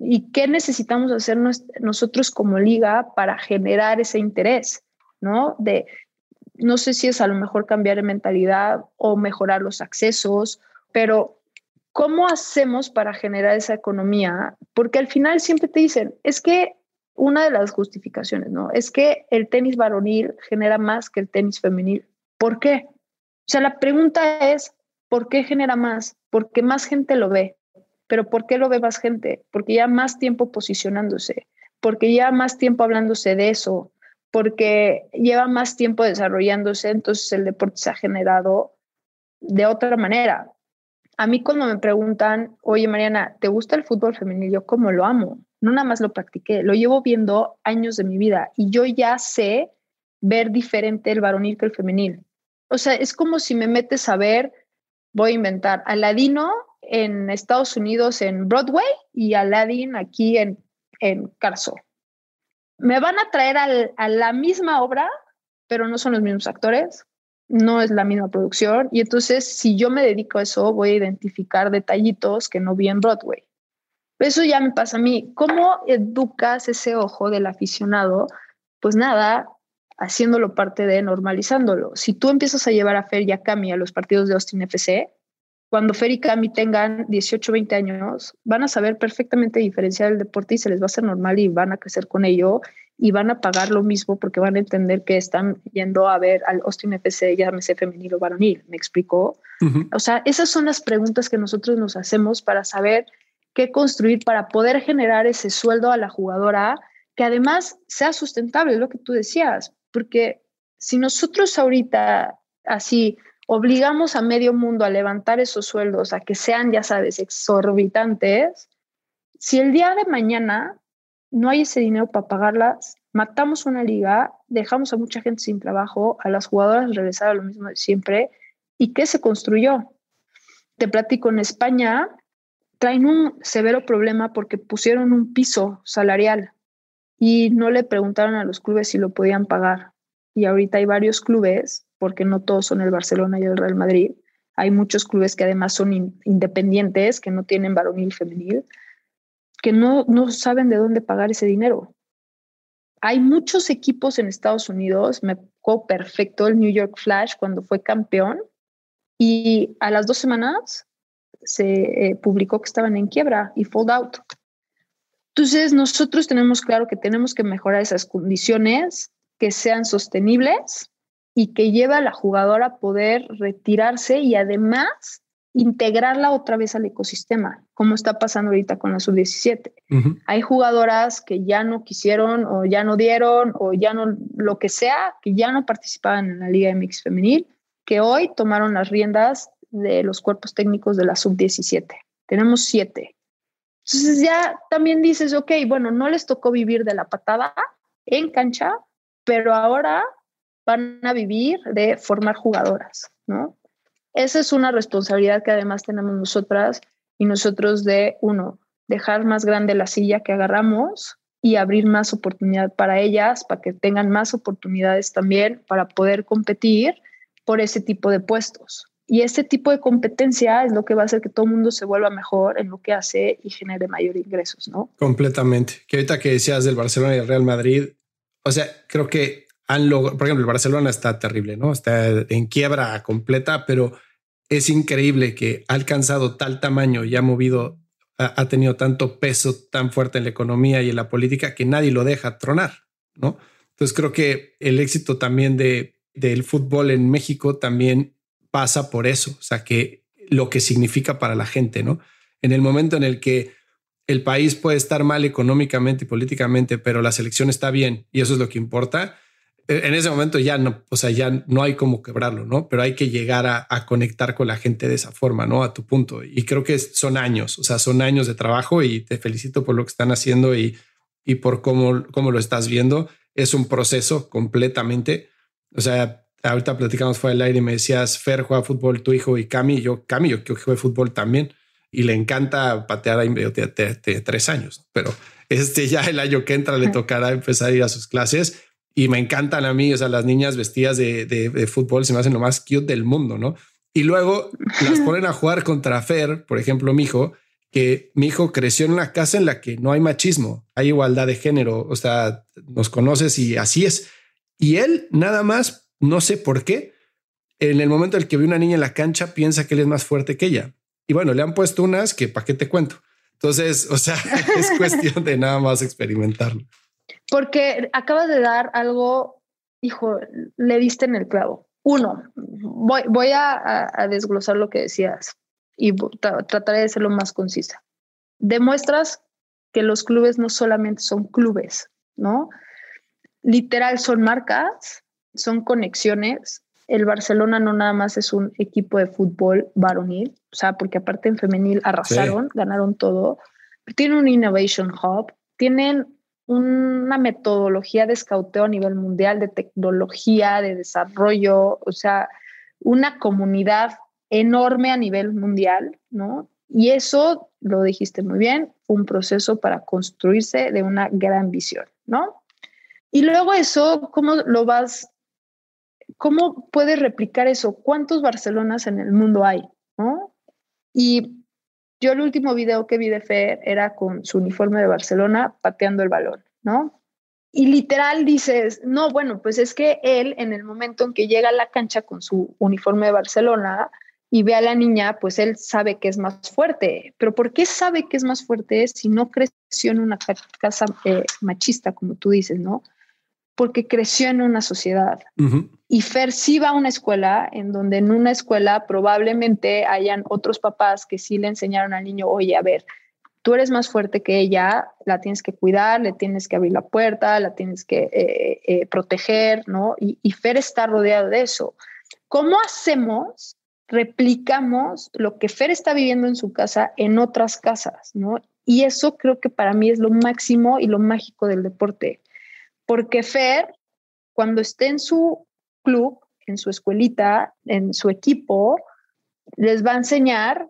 ¿Y qué necesitamos hacer nosotros como liga para generar ese interés? ¿No? De, no sé si es a lo mejor cambiar de mentalidad o mejorar los accesos, pero ¿cómo hacemos para generar esa economía? Porque al final siempre te dicen, es que una de las justificaciones, ¿no? Es que el tenis varonil genera más que el tenis femenil. ¿Por qué? O sea, la pregunta es, ¿por qué genera más? Porque más gente lo ve. ¿Pero por qué lo ve más gente? Porque ya más tiempo posicionándose, porque ya más tiempo hablándose de eso, porque lleva más tiempo desarrollándose, entonces el deporte se ha generado de otra manera. A mí cuando me preguntan, oye Mariana, ¿te gusta el fútbol femenil? Yo como lo amo no nada más lo practiqué, lo llevo viendo años de mi vida y yo ya sé ver diferente el varonil que el femenil. O sea, es como si me metes a ver, voy a inventar, Aladino en Estados Unidos en Broadway y Aladdin aquí en, en Carso. Me van a traer a la misma obra, pero no son los mismos actores, no es la misma producción. Y entonces, si yo me dedico a eso, voy a identificar detallitos que no vi en Broadway. Eso ya me pasa a mí. ¿Cómo educas ese ojo del aficionado? Pues nada, haciéndolo parte de normalizándolo. Si tú empiezas a llevar a Fer y a Cami a los partidos de Austin FC, cuando Fer y Cami tengan 18, 20 años, van a saber perfectamente diferenciar el deporte y se les va a hacer normal y van a crecer con ello y van a pagar lo mismo porque van a entender que están yendo a ver al Austin FC, llámese femenil o varonil. ¿Me explico? O sea, esas son las preguntas que nosotros nos hacemos para saber qué construir para poder generar ese sueldo a la jugadora que además sea sustentable, lo que tú decías, porque si nosotros ahorita así obligamos a medio mundo a levantar esos sueldos, a que sean, ya sabes, exorbitantes, si el día de mañana no hay ese dinero para pagarlas, matamos una liga, dejamos a mucha gente sin trabajo, a las jugadoras regresar a lo mismo de siempre. ¿Y qué se construyó? Te platico, en España traen un severo problema porque pusieron un piso salarial y no le preguntaron a los clubes si lo podían pagar. Y ahorita hay varios clubes, porque no todos son el Barcelona y el Real Madrid, hay muchos clubes que además son independientes, que no tienen varonil femenil, que no, no saben de dónde pagar ese dinero. Hay muchos equipos en Estados Unidos, me tocó perfecto el New York Flash cuando fue campeón y a las dos semanas se eh, publicó que estaban en quiebra y fold out. Entonces nosotros tenemos claro que tenemos que mejorar esas condiciones que sean sostenibles y que lleve a la jugadora a poder retirarse y además integrarla otra vez al ecosistema, como está pasando ahorita con la sub-17. Hay jugadoras que ya no quisieron o ya no dieron o ya no, lo que sea, que ya no participaban en la Liga MX femenil, que hoy tomaron las riendas de los cuerpos técnicos de la sub-17. Tenemos siete. Entonces ya también dices, ok, bueno, no les tocó vivir de la patada en cancha, pero ahora van a vivir de formar jugadoras, ¿no? Esa es una responsabilidad que además tenemos nosotras y nosotros de, uno, dejar más grande la silla que agarramos y abrir más oportunidad para ellas, para que tengan más oportunidades también para poder competir por ese tipo de puestos. Y ese tipo de competencia es lo que va a hacer que todo el mundo se vuelva mejor en lo que hace y genere mayor ingresos, ¿no? Completamente. Que ahorita que decías del Barcelona y el Real Madrid, o sea, creo que han logrado, por ejemplo, el Barcelona está terrible, ¿no? Está en quiebra completa, pero es increíble que ha alcanzado tal tamaño y ha movido, ha, tenido tanto peso tan fuerte en la economía y en la política que nadie lo deja tronar, ¿no? Entonces creo que el éxito también de, del fútbol en México también pasa por eso, o sea, que lo que significa para la gente, ¿no? En el momento en el que el país puede estar mal económicamente y políticamente, pero la selección está bien y eso es lo que importa, en ese momento ya no, o sea, ya no hay como quebrarlo, ¿no? Pero hay que llegar a, conectar con la gente de esa forma, ¿no? A tu punto. Y creo que son años, o sea, son años de trabajo y te felicito por lo que están haciendo y, y por cómo, cómo lo estás viendo. Es un proceso completamente. O sea, ahorita platicamos fuera del aire y me decías, Fer juega fútbol, tu hijo y Cami. yo, Cami, yo que juegue fútbol también y le encanta patear ahí de, de, tres años, pero este ya el año que entra le tocará empezar a ir a sus clases y me encantan a mí, o sea, las niñas vestidas de, de, fútbol se me hacen lo más cute del mundo, ¿no? Y luego las ponen a jugar contra Fer, por ejemplo, mi hijo, que mi hijo creció en una casa en la que no hay machismo, hay igualdad de género, o sea, nos conoces y así es. Y él nada más, no sé por qué, en el momento en el que ve una niña en la cancha, piensa que él es más fuerte que ella. Y bueno, le han puesto unas que para qué te cuento. Entonces, o sea, es cuestión de nada más experimentarlo. Porque acabas de dar algo, hijo, le diste en el clavo. Uno, voy, voy a, desglosar lo que decías y trataré de ser lo más concisa. Demuestras que los clubes no solamente son clubes, ¿no? Literal son marcas, son conexiones. El Barcelona no nada más es un equipo de fútbol varonil, o sea, porque aparte en femenil arrasaron, ganaron todo. Tienen un Innovation Hub, tienen una metodología de escauteo a nivel mundial, de tecnología, de desarrollo, o sea, una comunidad enorme a nivel mundial, ¿no? Y eso, lo dijiste muy bien, un proceso para construirse de una gran visión, ¿no? Y luego eso, ¿cómo lo vas, cómo puedes replicar eso? ¿Cuántos Barcelonas en el mundo hay? ¿no? Y yo el último video que vi de Fer era con su uniforme de Barcelona pateando el balón, ¿no? Y literal dices, no, bueno, pues es que él en el momento en que llega a la cancha con su uniforme de Barcelona y ve a la niña, pues él sabe que es más fuerte. Pero ¿por qué sabe que es más fuerte si no creció en una casa eh, machista, como tú dices, ¿no? Porque creció en una sociedad. Y Fer sí va a una escuela en donde en una escuela probablemente hayan otros papás que sí le enseñaron al niño, oye, a ver, tú eres más fuerte que ella, la tienes que cuidar, le tienes que abrir la puerta, la tienes que eh, eh, proteger, ¿no? Y, y Fer está rodeado de eso. ¿Cómo hacemos? Replicamos lo que Fer está viviendo en su casa en otras casas, ¿no? Y eso creo que para mí es lo máximo y lo mágico del deporte. Porque Fer, cuando esté en su club, en su escuelita, en su equipo, les va a enseñar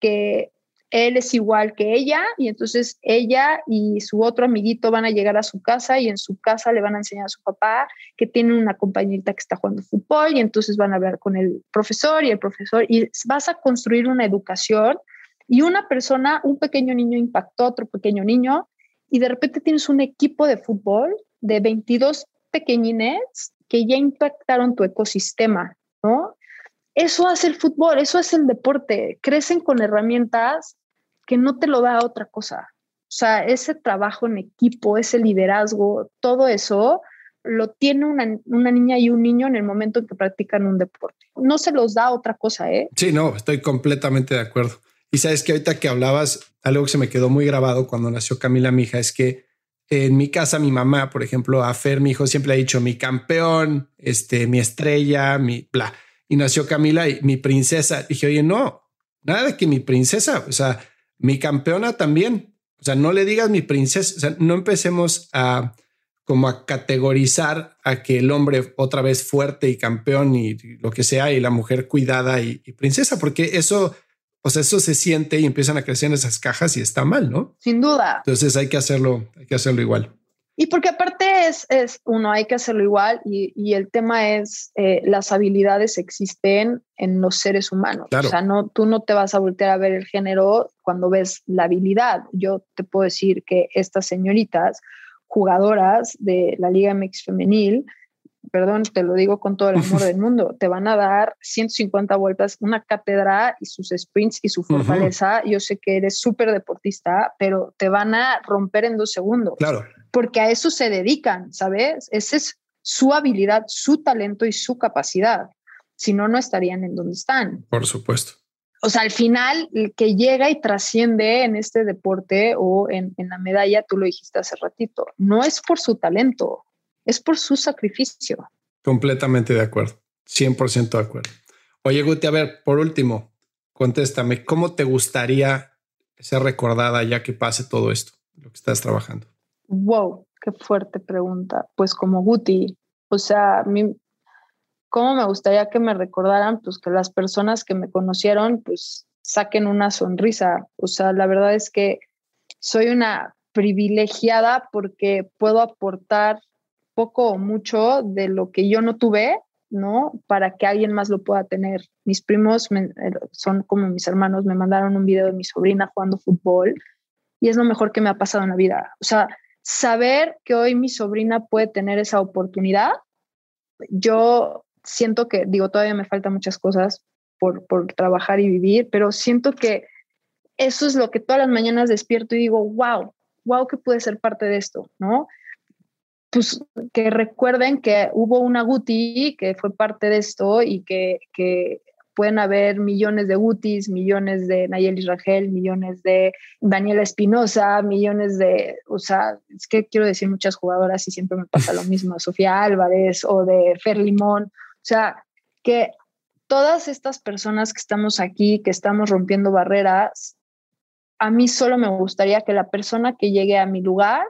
que él es igual que ella y entonces ella y su otro amiguito van a llegar a su casa y en su casa le van a enseñar a su papá que tiene una compañerita que está jugando fútbol y entonces van a hablar con el profesor y el profesor y vas a construir una educación y una persona, un pequeño niño impactó a otro pequeño niño y de repente tienes un equipo de fútbol de 22 pequeñines que ya impactaron tu ecosistema, ¿no? Eso hace el fútbol, eso hace el deporte. Crecen con herramientas que no te lo da otra cosa. O sea, ese trabajo en equipo, ese liderazgo, todo eso lo tiene una, una, niña y un niño en el momento en que practican un deporte. No se los da otra cosa, ¿eh? Sí, no, estoy completamente de acuerdo. Y sabes que ahorita que hablabas, algo que se me quedó muy grabado cuando nació Camila, mi es que en mi casa, mi mamá, por ejemplo, a Fer, mi hijo, siempre ha dicho mi campeón, este, mi estrella, mi bla y nació Camila y mi princesa. Dije, oye, no, nada de que mi princesa, o sea, mi campeona también. O sea, no le digas mi princesa, o sea, no empecemos a como a categorizar a que el hombre otra vez fuerte y campeón y lo que sea y la mujer cuidada y, y princesa, porque eso, o sea, eso se siente y empiezan a crecer en esas cajas y está mal, ¿no? Sin duda. Entonces hay que hacerlo, hay que hacerlo igual. Y porque aparte es, es uno, hay que hacerlo igual y, y el tema es, eh, las habilidades existen en los seres humanos. O sea, no, tú no te vas a voltear a ver el género cuando ves la habilidad. Yo te puedo decir que estas señoritas jugadoras de la Liga MX femenil, perdón, te lo digo con todo el amor del mundo, te van a dar 150 vueltas, una cátedra y sus sprints y su fortaleza. Yo sé que eres súper deportista, pero te van a romper en dos segundos. Claro porque a eso se dedican, ¿sabes? Esa es su habilidad, su talento y su capacidad. Si no, no estarían en donde están. Por supuesto. O sea, al final, el que llega y trasciende en este deporte o en, en la medalla, tú lo dijiste hace ratito, no es por su talento, es por su sacrificio. Completamente de acuerdo, 100% de acuerdo. Oye, Guti, a ver, por último, contéstame, ¿cómo te gustaría ser recordada ya que pase todo esto, lo que estás trabajando? Wow, qué fuerte pregunta. Pues como Guti, o sea, mí, ¿cómo me gustaría que me recordaran? Pues que las personas que me conocieron, pues saquen una sonrisa. O sea, la verdad es que soy una privilegiada porque puedo aportar poco o mucho de lo que yo no tuve, ¿no? Para que alguien más lo pueda tener. Mis primos eh, son como mis hermanos, me mandaron un video de mi sobrina jugando fútbol y es lo mejor que me ha pasado en la vida. O sea, saber que hoy mi sobrina puede tener esa oportunidad, yo siento que, digo, todavía me faltan muchas cosas por, por trabajar y vivir, pero siento que eso es lo que todas las mañanas despierto y digo, wow, wow, que puede ser parte de esto, ¿no? Pues que recuerden que hubo una Guti que fue parte de esto y que, que pueden haber millones de Gutis, millones de Nayeli Rangel, millones de Daniela Espinosa, millones de, o sea, es que quiero decir muchas jugadoras y siempre me pasa lo mismo, Sofía Álvarez o de Fer Limón, o sea, que todas estas personas que estamos aquí, que estamos rompiendo barreras, a mí solo me gustaría que la persona que llegue a mi lugar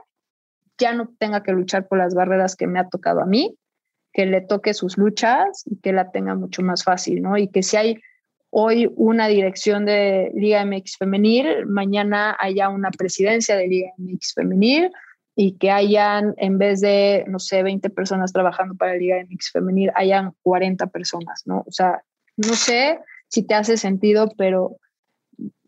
ya no tenga que luchar por las barreras que me ha tocado a mí, que le toque sus luchas y que la tenga mucho más fácil, ¿no? Y que si hay hoy una dirección de Liga MX femenil, mañana haya una presidencia de Liga MX femenil y que hayan, en vez de, no sé, 20 personas trabajando para Liga MX femenil, hayan 40 personas, ¿no? O sea, no sé si te hace sentido, pero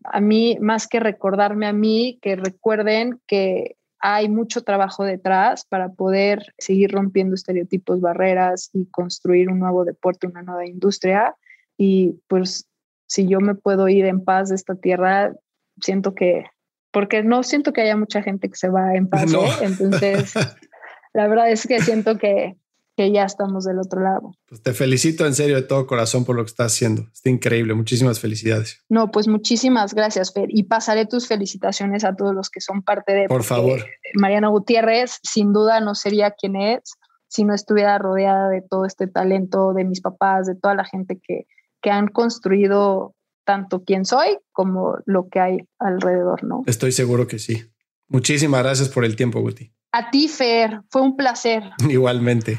a mí, más que recordarme a mí, que recuerden que hay mucho trabajo detrás para poder seguir rompiendo estereotipos, barreras y construir un nuevo deporte, una nueva industria. Y pues si yo me puedo ir en paz de esta tierra, siento que, porque no siento que haya mucha gente que se va en paz, ¿eh? entonces la verdad es que siento que, que ya estamos del otro lado. Pues te felicito en serio de todo corazón por lo que estás haciendo. Está increíble. Muchísimas felicidades. No, pues muchísimas gracias, Fer. Y pasaré tus felicitaciones a todos los que son parte de... Por favor. Mariana Gutiérrez, sin duda no sería quien es si no estuviera rodeada de todo este talento de mis papás, de toda la gente que, que han construido tanto quién soy como lo que hay alrededor, ¿no? Estoy seguro que sí. Muchísimas gracias por el tiempo, Guti. A ti, Fer, fue un placer. Igualmente.